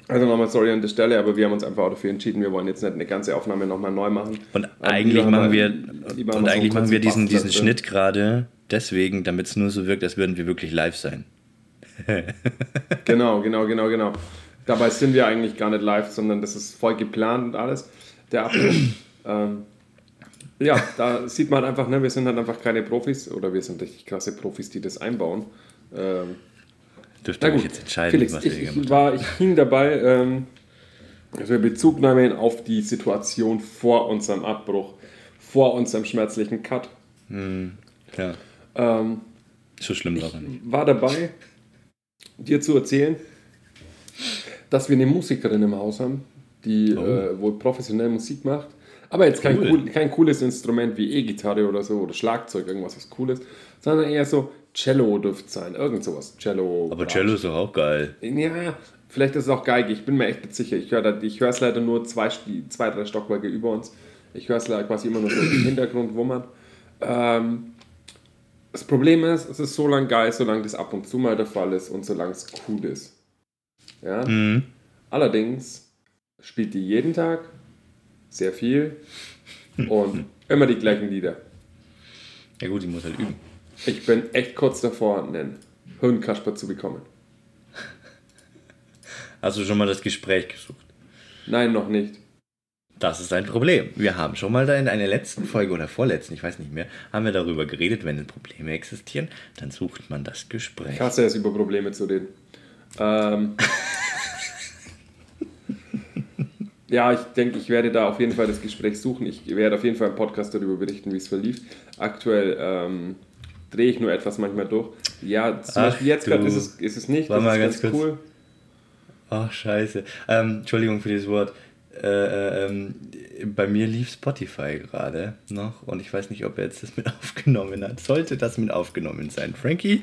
also nochmal sorry an der Stelle, aber wir haben uns einfach dafür entschieden, wir wollen jetzt nicht eine ganze Aufnahme nochmal neu machen. Und eigentlich machen wir, lieber haben und so eigentlich machen wir diesen, diesen. Schnitt gerade deswegen, damit es nur so wirkt, als würden wir wirklich live sein. Genau, genau, genau, genau. Dabei sind wir eigentlich gar nicht live, sondern das ist voll geplant und alles. Der Abbruch. ähm, ja, da sieht man halt einfach, ne, wir sind halt einfach keine Profis oder wir sind richtig krasse Profis, die das einbauen. Ähm, Dürft Na ihr euch gut, jetzt entscheiden, Felix, was ich, ich, war, ich hing dabei, ähm, also Bezugnahme auf die Situation vor unserem Abbruch, vor unserem schmerzlichen Cut. Klar. Ähm, So schlimm war nicht. war dabei, dir zu erzählen, dass wir eine Musikerin im Haus haben, die Oh. äh, wohl professionell Musik macht. Aber jetzt kein, Cool. cool, kein cooles Instrument wie E-Gitarre oder so oder Schlagzeug, irgendwas was cooles, sondern eher so Cello dürfte sein, irgend sowas. Cello. Aber Cello ist doch auch geil. Ja, vielleicht ist es auch Geige, ich bin mir echt nicht sicher. Ich höre ich es leider nur zwei, zwei, drei Stockwerke über uns. Ich höre es leider quasi immer nur so im Hintergrund wummern. Ähm, das Problem ist, es ist so lang geil, solange das ab und zu mal der Fall ist und solange es cool ist. Ja? Mhm. Allerdings spielt die jeden Tag sehr viel und immer die gleichen Lieder. Ja gut, die muss halt üben. Ich bin echt kurz davor, einen Hirnkasper zu bekommen. Hast du schon mal das Gespräch gesucht? Nein, noch nicht. Das ist ein Problem. Wir haben schon mal da in einer letzten Folge oder vorletzten, ich weiß nicht mehr, haben wir darüber geredet, wenn Probleme existieren, dann sucht man das Gespräch. Ich hasse es, über Probleme zu reden. Ähm, ja, ich denke, ich werde da auf jeden Fall das Gespräch suchen. Ich werde auf jeden Fall im Podcast darüber berichten, wie es verlief. Aktuell ähm, drehe ich nur etwas manchmal durch. Ja, zum Ach, Beispiel jetzt gerade ist es, ist es nicht. Warte das mal ist ganz cool. Ach, scheiße. Ähm, Entschuldigung für dieses Wort. Äh, äh, ähm, bei mir lief Spotify gerade noch und ich weiß nicht, ob er jetzt das mit aufgenommen hat. Sollte das mit aufgenommen sein? Frankie,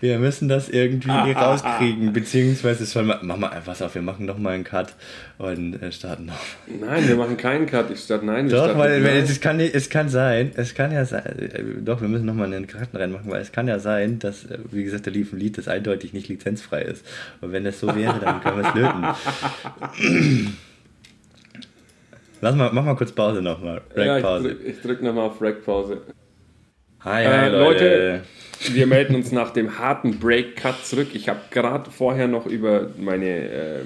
wir müssen das irgendwie rauskriegen, beziehungsweise soll man, mach mal einfach auf, wir machen noch mal einen Cut und äh, starten noch. Nein, wir machen keinen Cut. Ich statt nein. wir Doch, weil Nein. es kann, es kann sein, es kann ja sein, äh, doch, wir müssen nochmal einen Karten reinmachen, weil es kann ja sein, dass, wie gesagt, da lief ein Lied, das eindeutig nicht lizenzfrei ist. Und wenn das so wäre, dann können wir es löten. Lass mal, mach mal kurz Pause nochmal. ja, ich Pause. drück, nochmal auf Rack-Pause. Hi, Äh, hi, Leute. Leute. Wir melden uns nach dem harten Break-Cut zurück. Ich habe gerade vorher noch über meine äh,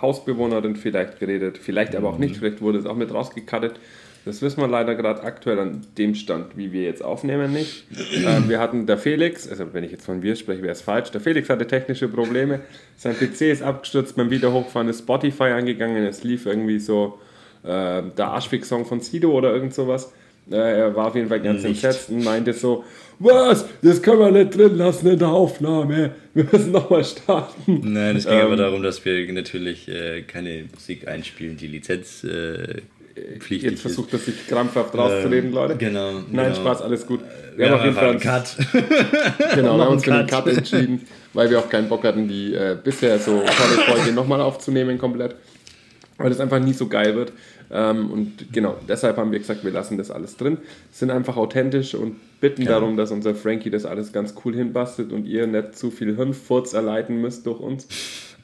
Hausbewohnerin vielleicht geredet, vielleicht aber auch nicht, vielleicht wurde es auch mit rausgecuttet. Das wissen wir leider gerade aktuell an dem Stand, wie wir jetzt aufnehmen, nicht. Ähm, wir hatten der Felix, also wenn ich jetzt von wir spreche, wäre es falsch. Der Felix hatte technische Probleme. Sein PC ist abgestürzt, beim Wiederhochfahren ist Spotify angegangen. Es lief irgendwie so äh, der Arschfix-Song von Sido oder irgend sowas. Äh, er war auf jeden Fall ganz Nicht. entsetzt und meinte so, was, das können wir nicht drin lassen in der Aufnahme. Wir müssen nochmal starten. Nein, es ging aber Ähm, darum, dass wir natürlich äh, keine Musik einspielen, die Lizenz äh, pflichtig Jetzt versucht er sich krampfhaft rauszureden, Ähm, Leute. genau, Nein, genau. Spaß, alles gut. Wir, Wir, haben haben auf jeden Fall einen Cut. Genau, wir haben uns für den Cut. Cut entschieden, weil wir auch keinen Bock hatten, die äh, bisher so tolle Folge nochmal aufzunehmen komplett. Weil das einfach nie so geil wird. Ähm, und genau, deshalb haben wir gesagt, wir lassen das alles drin, sind einfach authentisch und bitten Genau. darum, dass unser Frankie das alles ganz cool hinbastelt und ihr nicht zu viel Hirnfurz erleiden müsst durch uns.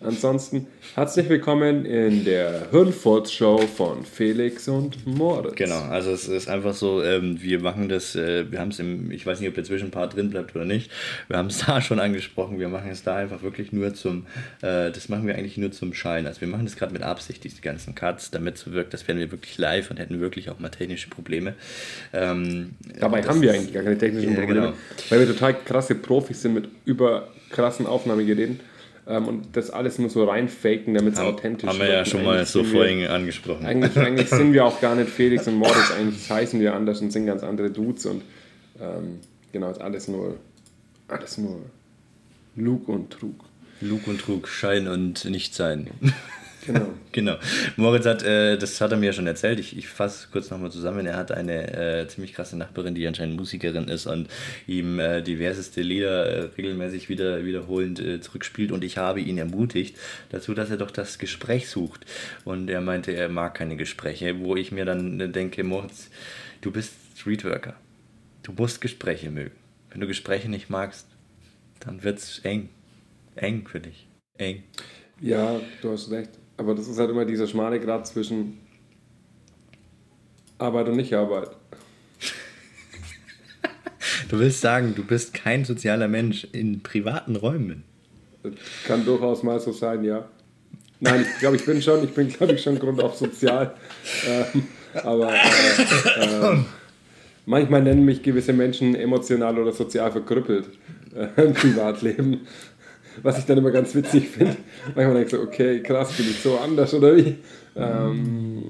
Ansonsten herzlich willkommen in der Hirnfurz-Show von Felix und Moritz. Genau, also es ist einfach so, ähm, wir machen das, äh, wir haben es im, ich weiß nicht, ob der Zwischenpart drin bleibt oder nicht, wir haben es da schon angesprochen, wir machen es da einfach wirklich nur zum, äh, das machen wir eigentlich nur zum Schein. Also wir machen das gerade mit Absicht, diese ganzen Cuts, damit es wirkt, das wären wir wirklich live und hätten wirklich auch mal technische Probleme. Ähm, Dabei haben wir eigentlich gar keine technischen Ja, Probleme, genau. weil wir total krasse Profis sind mit über krassen Aufnahmegeräten ähm, und das alles nur so reinfaken, damit es authentisch haben wir ja schon mal so sind wir- vorhin angesprochen. Eigentlich, eigentlich sind wir auch gar nicht Felix und Moritz, eigentlich heißen wir anders und sind ganz andere Dudes und ähm, genau, ist alles nur, alles nur Lug und Trug. Lug und Trug, Schein und Nichtsein. Genau. Genau. Moritz hat, äh, das hat er mir ja schon erzählt, ich, ich fasse kurz nochmal zusammen, er hat eine äh, ziemlich krasse Nachbarin, die anscheinend Musikerin ist und ihm äh, diverseste Lieder äh, regelmäßig wieder wiederholend äh, zurückspielt und ich habe ihn ermutigt dazu, dass er doch das Gespräch sucht und er meinte, er mag keine Gespräche, wo ich mir dann äh, denke, Moritz, du bist Streetworker, du musst Gespräche mögen. Wenn du Gespräche nicht magst, dann wird's eng. Eng für dich. Eng. Ja, du hast recht. Aber das ist halt immer dieser schmale Grad zwischen Arbeit und Nicht-Arbeit. Du willst sagen, du bist kein sozialer Mensch in privaten Räumen. Das kann durchaus mal so sein, ja. Nein, ich glaube, ich bin schon, ich bin, glaube ich, schon grundauf sozial. Ähm, aber äh, äh, manchmal nennen mich gewisse Menschen emotional oder sozial verkrüppelt äh, im Privatleben. Was ich dann immer ganz witzig finde. Manchmal denke ich so, okay, krass, bin ich so anders oder wie? Ähm,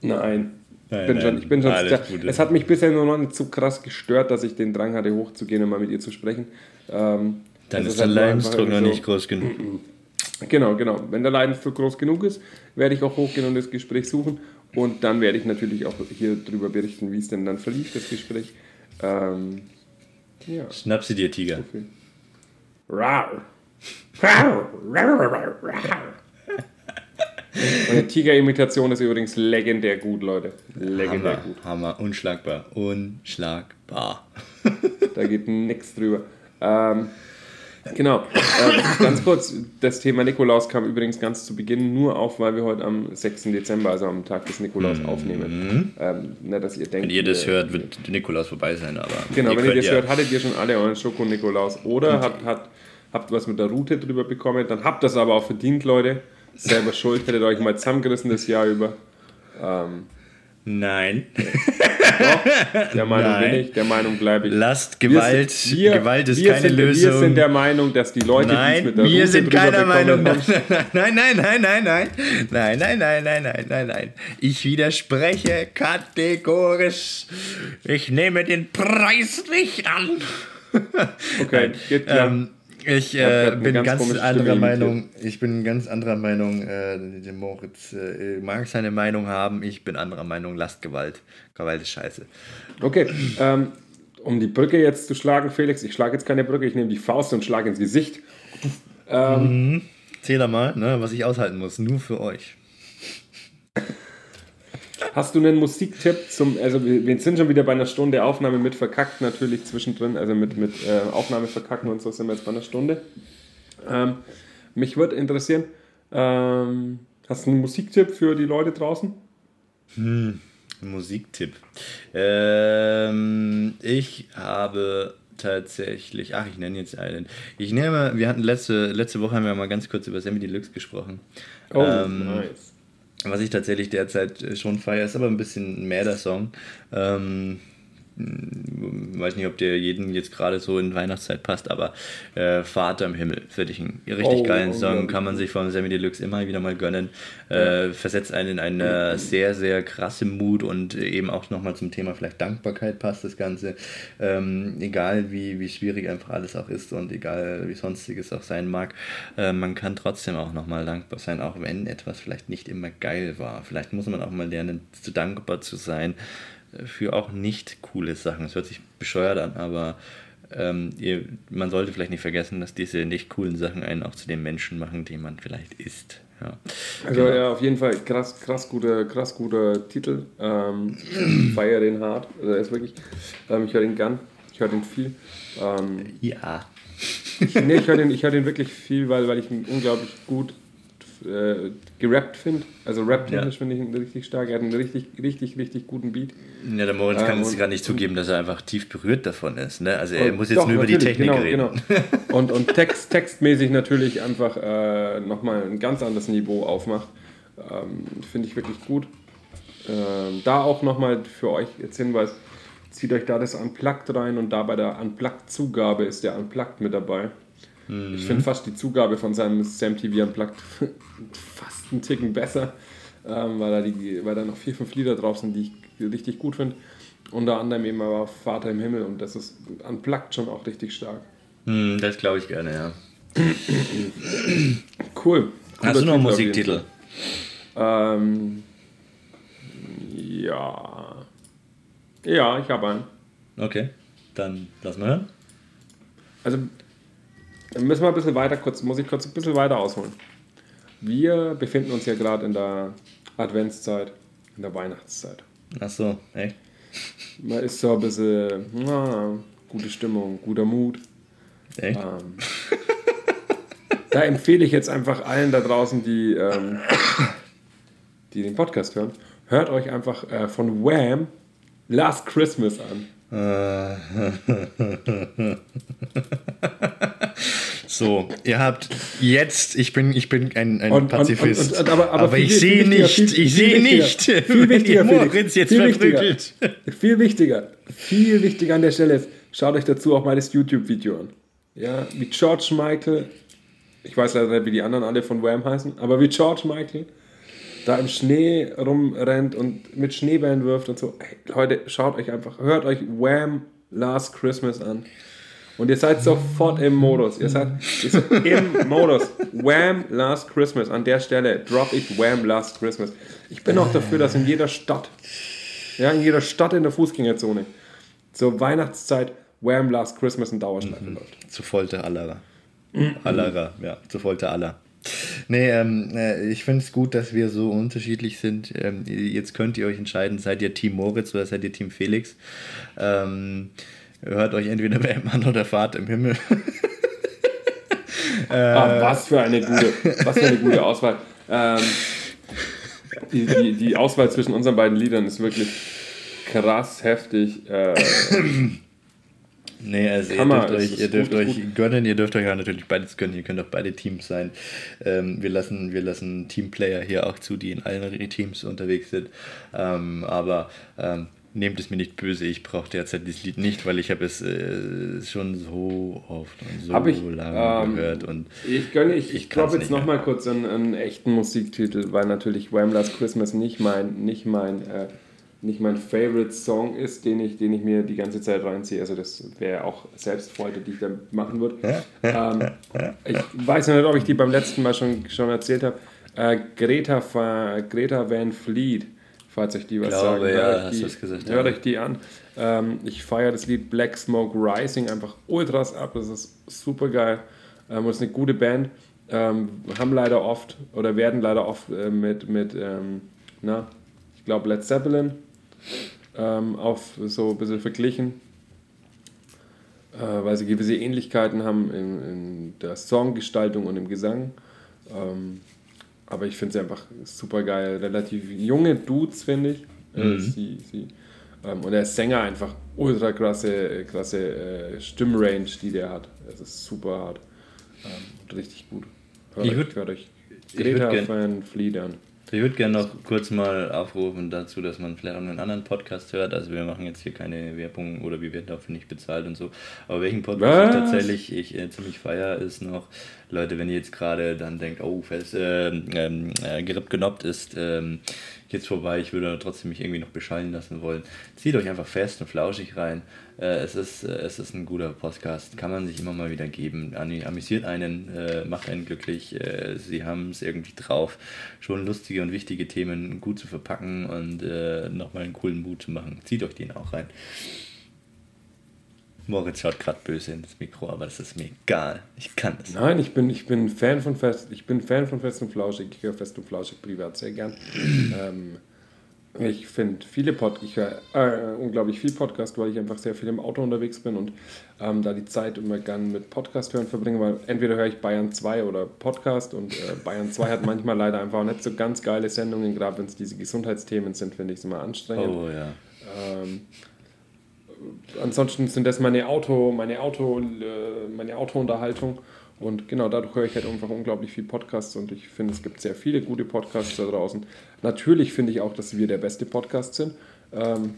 nein, Nein, bin nein, schon, ich bin schon alles sehr, Gute. Es hat mich bisher nur noch nicht so krass gestört, dass ich den Drang hatte, hochzugehen und mal mit ihr zu sprechen. Ähm, Dann ist der halt Leidensdruck noch irgendwie nicht groß genug. Genau, genau. Wenn der Leidensdruck groß genug ist, werde ich auch hochgehen und das Gespräch suchen. Und dann werde ich natürlich auch hier drüber berichten, wie es denn dann verlief, das Gespräch. Ähm, ja, Schnapp sie dir, Tiger. viel. Rar. Rar. Rar, rar, rar. Meine Tiger-Imitation ist übrigens legendär gut, Leute. Legendär Hammer, gut. Hammer, unschlagbar. Unschlagbar. Da geht nichts drüber. Ähm, genau. Ähm, ganz kurz, das Thema Nikolaus kam übrigens ganz zu Beginn nur auf, weil wir heute am 6. Dezember, also am Tag des Nikolaus, aufnehmen. Ähm, nicht, dass ihr denkt, Mhm. Wenn ihr das wir- hört, wird Nikolaus vorbei sein, aber. Genau, wenn ihr das ja- hört, hattet ihr schon alle euren Schoko-Nikolaus oder habt, habt, habt was mit der Route drüber bekommen, dann habt das aber auch verdient, Leute. Selber schuld, hättet euch mal zusammengerissen das Jahr über. Ähm, Nein. der Meinung Nein. bin ich, der Meinung bleibe ich. Lasst Wir Gewalt. sind- wir- Gewalt ist wir keine sind, Lösung. Wir sind der Meinung, dass die Leute, die es Nein, mit der wir Route sind keiner Meinung. Nein, nein, nein, nein, nein, nein, nein, nein, nein, nein, nein, nein, nein. Ich widerspreche kategorisch. Ich nehme den Preis nicht an. Okay, geht klar. Ähm, ich äh, bin ganz ganz anderer Meinung. Ich bin ganz anderer Meinung. Äh, der Moritz äh, mag seine Meinung haben. Ich bin anderer Meinung. Lasst Gewalt. Gewalt ist scheiße. Okay, ähm, um die Brücke jetzt zu schlagen, Felix, ich schlage jetzt keine Brücke, ich nehme die Faust und schlage ins Gesicht. Zähl da mal, ne, was ich aushalten muss. Nur für euch. Hast du einen Musiktipp zum, also wir, sind schon wieder bei einer Stunde Aufnahme mit verkackt natürlich zwischendrin, also mit, mit äh, Aufnahme verkacken und so sind wir jetzt bei einer Stunde. Ähm, mich würde interessieren, ähm, hast du einen Musiktipp für die Leute draußen? Musiktipp. Ähm, ich habe tatsächlich, ach, ich nenne jetzt einen. Ich nehme, wir hatten letzte, letzte Woche haben wir mal ganz kurz über Sammy Deluxe gesprochen. Oh, Ähm, nice. Was ich tatsächlich derzeit äh, schon feiere, ist aber ein bisschen mehr der Song. Ähm, mh, weiß nicht, ob der jeden jetzt gerade so in Weihnachtszeit passt, aber äh, Vater im Himmel, finde ich einen richtig Oh, geilen Song, unglaublich kann man sich von Sammy Deluxe immer wieder mal gönnen. Äh, versetzt einen in eine sehr, sehr krasse Mut und eben auch nochmal zum Thema vielleicht Dankbarkeit passt das Ganze. Ähm, egal wie, wie schwierig einfach alles auch ist und egal wie sonstiges auch sein mag, äh, man kann trotzdem auch nochmal dankbar sein, auch wenn etwas vielleicht nicht immer geil war. Vielleicht muss man auch mal lernen, zu dankbar zu sein für auch nicht coole Sachen. Das hört sich bescheuert an, aber ähm, ihr, man sollte vielleicht nicht vergessen, dass diese nicht coolen Sachen einen auch zu dem Menschen machen, den man vielleicht ist. Ja. Also Genau. ja, auf jeden Fall krass, krass guter, krass guter Titel. Ähm, feier den hart. Also ist wirklich, ähm, ich höre den gern, ich höre den viel. Ähm, ja. ich, nee, ich höre den, ich hör den wirklich viel, weil, weil ich ihn unglaublich gut äh, gerappt finde. Also rap-technisch Ja. finde ich ihn richtig stark. Er hat einen richtig, richtig, richtig guten Beat. Ja, der Moritz kann Ähm, jetzt und- gerade nicht zugeben, dass er einfach tief berührt davon ist. Ne? Also er Und muss jetzt doch, nur über die Technik genau, reden. Genau. Und, und Text, textmäßig natürlich einfach äh, nochmal ein ganz anderes Niveau aufmacht. Ähm, Finde ich wirklich gut. Ähm, da auch nochmal für euch jetzt Hinweis, zieht euch da das Unplugged rein und da bei der Unplugged-Zugabe ist der Unplugged mit dabei. Ich finde fast die Zugabe von seinem Sam TV Unplugged fast einen Ticken besser, ähm, weil, da die, weil da noch vier, fünf Lieder drauf sind, die ich richtig gut finde. Unter anderem eben aber Vater im Himmel und das ist Unplugged schon auch richtig stark. Hm, das glaube ich gerne, ja. Cool. Hast du noch einen Musiktitel? Ähm, ja. Ja, ich habe einen. Okay, dann lass mal hören. Also, dann müssen wir ein bisschen weiter, kurz, muss ich kurz ein bisschen weiter ausholen. Wir befinden uns ja gerade in der Adventszeit, in der Weihnachtszeit. Ach so, echt? Man ist so ein bisschen, na, gute Stimmung, guter Mut. Echt? Ähm, da empfehle ich jetzt einfach allen da draußen, die, ähm, die den Podcast hören, hört euch einfach äh, von Wham! Last Christmas an. So, ihr habt jetzt, ich bin, ich bin ein, ein Und- Pazifist, und- und- aber- aber aber viel- ich sehe nicht, viel- ich sehe nicht, viel wichtiger, Moritz jetzt viel wichtiger. Viel wichtiger, viel wichtiger an der Stelle ist, schaut euch dazu auch mal das YouTube-Video an. Ja, wie George Michael, ich weiß leider nicht, wie die anderen alle von Wham heißen, aber wie George Michael da im Schnee rumrennt und mit Schneebällen wirft und so. Hey, Leute, schaut euch einfach, hört euch Wham! Last Christmas an. Und ihr seid sofort im Modus. Ihr seid, ihr seid im Modus. Wham! Last Christmas. An der Stelle drop ich Wham! Last Christmas. Ich bin auch dafür, dass in jeder Stadt, ja, in jeder Stadt in der Fußgängerzone zur Weihnachtszeit Wham! Last Christmas in Dauerschleife läuft. Zu Folter allerer. Allerer, ja, zu Folter aller. Nee, ähm, äh, ich finde es gut, dass wir so unterschiedlich sind. Ähm, jetzt könnt ihr euch entscheiden, seid ihr Team Moritz oder seid ihr Team Felix. Ähm, hört euch entweder Wham an oder fahrt im Himmel. Ah, was für eine gute, was für eine gute Auswahl. Ähm, die, die, die Auswahl zwischen unseren beiden Liedern ist wirklich krass heftig. Äh, Nee, also ihr dürft euch, ihr dürft gut, euch gönnen, ihr dürft euch auch natürlich beides gönnen, ihr könnt auch beide Teams sein. Ähm, wir, lassen, wir lassen Teamplayer hier auch zu, die in allen Teams unterwegs sind. Ähm, aber ähm, nehmt es mir nicht böse, ich brauche derzeit dieses Lied nicht, weil ich habe es äh, schon so oft und so ich, lange ähm, gehört. Und Ich gönne, ich, Ich glaube jetzt nochmal kurz einen, einen echten Musiktitel, weil natürlich Wham! Last Christmas nicht mein, nicht mein, äh, nicht mein Favorite Song ist, den ich, den ich mir die ganze Zeit reinziehe. Also das wäre auch Selbstfreude, die ich da machen würde. ähm, ich weiß noch nicht, ob ich die beim letzten Mal schon, schon erzählt habe. Äh, Greta, Greta Van Fleet, falls euch die was Glaube, sagen. ja, Hört euch die, gesagt, Hört ja. euch die an. Ähm, ich feiere das Lied Black Smoke Rising einfach ultras ab. Das ist super geil. Ähm, und es ist eine gute Band. Ähm, haben leider oft oder werden leider oft äh, mit, mit ähm, na, ich glaube Led Zeppelin ähm, auf so ein bisschen verglichen, äh, weil sie gewisse Ähnlichkeiten haben in, in der Songgestaltung und im Gesang. Ähm, aber ich finde sie einfach super geil. Relativ junge Dudes, finde ich. Äh, sie, sie, ähm, und der Sänger einfach ultra krasse, krasse äh, Stimmrange, die der hat. Es ist super hart. Ähm, richtig gut. Hört Ich euch, würd- hört euch ich würd Greta Van Fleet an. Ich würde gerne noch kurz mal aufrufen dazu, dass man vielleicht auch einen anderen Podcast hört. Also wir machen jetzt hier keine Werbung oder wir werden dafür nicht bezahlt und so. Aber welchen Podcast ich Was? tatsächlich ich äh, ziemlich feier ist noch, Leute, wenn ihr jetzt gerade dann denkt, oh, fest, äh, ähm, äh, Geripp genoppt ist ähm, jetzt vorbei, ich würde trotzdem mich irgendwie noch beschallen lassen wollen. Zieht euch einfach fest und flauschig rein. Äh, es, ist, äh, es ist ein guter Podcast, kann man sich immer mal wieder geben. Amüsiert einen, äh, macht einen glücklich. Äh, sie haben es irgendwie drauf, schon lustige und wichtige Themen gut zu verpacken und äh, nochmal einen coolen Mut zu machen. Zieht euch den auch rein. Moritz schaut gerade böse ins Mikro, aber das ist mir egal. Ich kann es. Nein, ich bin, ich bin Fan von Fest, ich bin Fan von Fest und Flauschig. Ich höre Fest und Flauschig privat sehr gern. ähm, ich finde viele Pod, ich höre äh, unglaublich viel Podcast, weil ich einfach sehr viel im Auto unterwegs bin und ähm, da die Zeit immer gern mit Podcast hören verbringe, weil entweder höre ich Bayern 2 oder Podcast und äh, Bayern 2 hat manchmal leider einfach auch nicht so ganz geile Sendungen, gerade wenn es diese Gesundheitsthemen sind, finde ich es immer anstrengend. Oh ja. Ähm, ansonsten sind das meine Auto, meine Auto, äh, meine Autounterhaltung. Und genau, dadurch höre ich halt einfach unglaublich viel Podcasts und ich finde, es gibt sehr viele gute Podcasts da draußen. Natürlich finde ich auch, dass wir der beste Podcast sind. Ähm,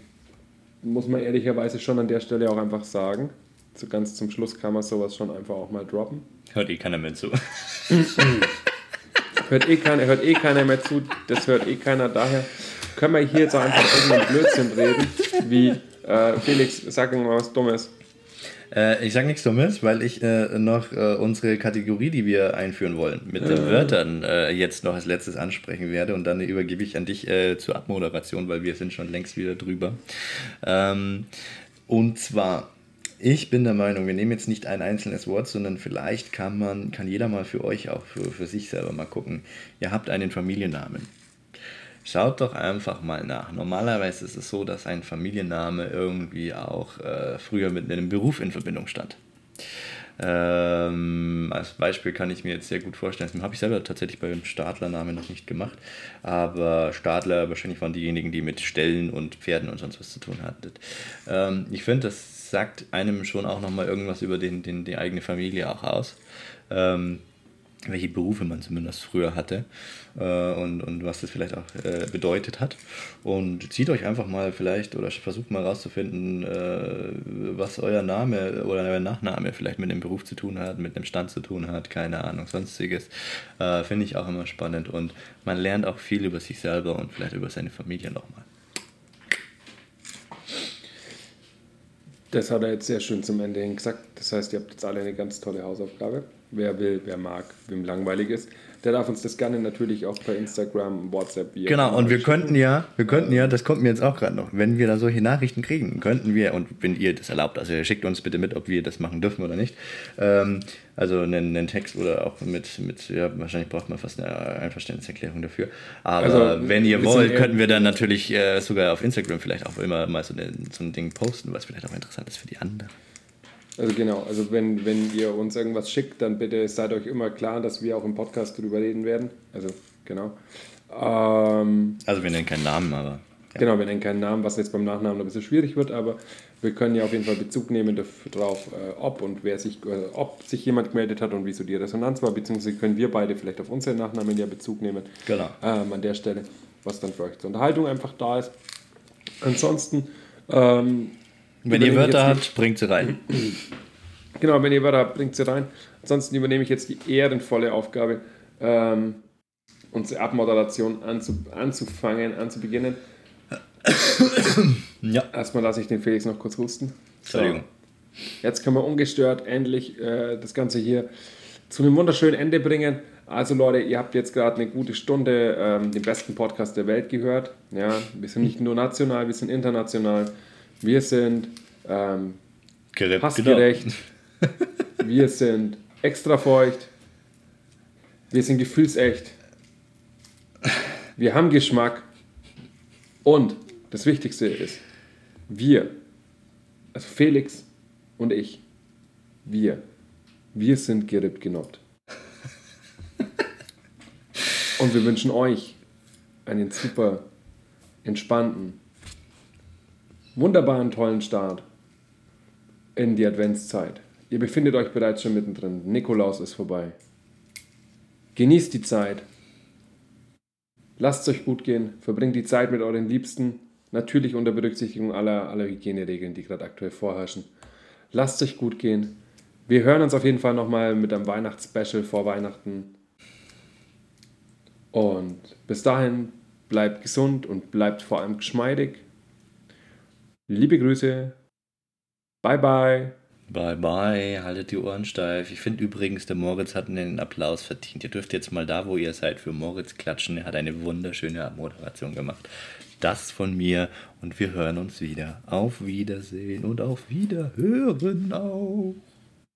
muss man ehrlicherweise schon an der Stelle auch einfach sagen. So ganz zum Schluss kann man sowas schon einfach auch mal droppen. Hört eh keiner mehr zu. Hört eh keiner, hört eh keiner mehr zu, das hört eh keiner. Daher können wir hier jetzt auch einfach irgendeinen Blödsinn reden, wie äh, Felix, sag irgendwas was Dummes. Äh, ich sage nichts Dummes, weil ich äh, noch äh, unsere Kategorie, die wir einführen wollen, mit den Wörtern äh, jetzt noch als letztes ansprechen werde und dann übergebe ich an dich äh, zur Abmoderation, weil wir sind schon längst wieder drüber. Ähm, und zwar, ich bin der Meinung, wir nehmen jetzt nicht ein einzelnes Wort, sondern vielleicht kann man, kann jeder mal für euch auch für, für sich selber mal gucken. Ihr habt einen Familiennamen. Schaut doch einfach mal nach. Normalerweise ist es so, dass ein Familienname irgendwie auch äh, früher mit einem Beruf in Verbindung stand. Ähm, als Beispiel kann ich mir jetzt sehr gut vorstellen, das habe ich selber tatsächlich beim Stadlernamen noch nicht gemacht, aber Stadler wahrscheinlich waren diejenigen, die mit Ställen und Pferden und sonst was zu tun hatten. Ähm, ich finde, das sagt einem schon auch nochmal irgendwas über den, den, die eigene Familie auch aus. Ähm, welche Berufe man zumindest früher hatte äh, und, und was das vielleicht auch äh, bedeutet hat. Und zieht euch einfach mal vielleicht oder versucht mal rauszufinden, äh, was euer Name oder euer Nachname vielleicht mit dem Beruf zu tun hat, mit dem Stand zu tun hat, keine Ahnung, sonstiges. Äh, Finde ich auch immer spannend und man lernt auch viel über sich selber und vielleicht über seine Familie nochmal. Das hat er jetzt sehr schön zum Ende hin gesagt. Das heißt, ihr habt jetzt alle eine ganz tolle Hausaufgabe. Wer will, wer mag, wem langweilig ist, der darf uns das gerne natürlich auch per Instagram, WhatsApp, wie Genau, und wir könnten ja, wir könnten ja, das kommt mir jetzt auch gerade noch, wenn wir da solche Nachrichten kriegen, könnten wir, und wenn ihr das erlaubt, also schickt uns bitte mit, ob wir das machen dürfen oder nicht, ähm, also einen, einen Text oder auch mit, mit, ja, wahrscheinlich braucht man fast eine Einverständniserklärung dafür, aber Also, wenn ihr wollt, könnten wir dann natürlich äh, sogar auf Instagram vielleicht auch immer mal so, eine, so ein Ding posten, was vielleicht auch interessant ist für die anderen. Also genau, also wenn, wenn ihr uns irgendwas schickt, dann bitte seid euch immer klar, dass wir auch im Podcast darüber reden werden. Also genau. Ähm, Also wir nennen keinen Namen, aber ja. Genau, wir nennen keinen Namen, was jetzt beim Nachnamen ein bisschen schwierig wird, aber wir können ja auf jeden Fall Bezug nehmen darauf, äh, ob und wer sich, äh, ob sich jemand gemeldet hat und wieso die Resonanz war, beziehungsweise können wir beide vielleicht auf unseren Nachnamen ja Bezug nehmen. Genau. Ähm, an der Stelle, was dann für euch zur Unterhaltung einfach da ist. Ansonsten, ähm, wenn ihr Wörter habt, bringt sie rein. Genau, wenn ihr Wörter habt, bringt sie rein. Ansonsten übernehme ich jetzt die ehrenvolle Aufgabe, ähm, unsere Abmoderation anzu, anzufangen, anzubeginnen. Ja. Erstmal lasse ich den Felix noch kurz husten. So. Entschuldigung. Jetzt können wir ungestört endlich äh, das Ganze hier zu einem wunderschönen Ende bringen. Also Leute, ihr habt jetzt gerade eine gute Stunde ähm, den besten Podcast der Welt gehört. Ja, wir sind nicht nur national, wir sind international. Wir sind ähm, Gerippt, passgerecht. Wir sind extra feucht. Wir sind gefühlsecht. Wir haben Geschmack. Und das Wichtigste ist, wir, also Felix und ich, wir, wir sind gerippt genoppt. Und wir wünschen euch einen super entspannten, wunderbaren, tollen Start in die Adventszeit. Ihr befindet euch bereits schon mittendrin. Nikolaus ist vorbei. Genießt die Zeit. Lasst es euch gut gehen. Verbringt die Zeit mit euren Liebsten. Natürlich unter Berücksichtigung aller, aller Hygieneregeln, die gerade aktuell vorherrschen. Lasst es euch gut gehen. Wir hören uns auf jeden Fall nochmal mit einem Weihnachtsspecial vor Weihnachten. Und bis dahin bleibt gesund und bleibt vor allem geschmeidig. Liebe Grüße. Bye bye. Bye bye, haltet die Ohren steif. Ich finde übrigens, der Moritz hat einen Applaus verdient. Ihr dürft jetzt mal da, wo ihr seid, für Moritz klatschen. Er hat eine wunderschöne Moderation gemacht. Das von mir und wir hören uns wieder. Auf Wiedersehen und auf Wiederhören auch.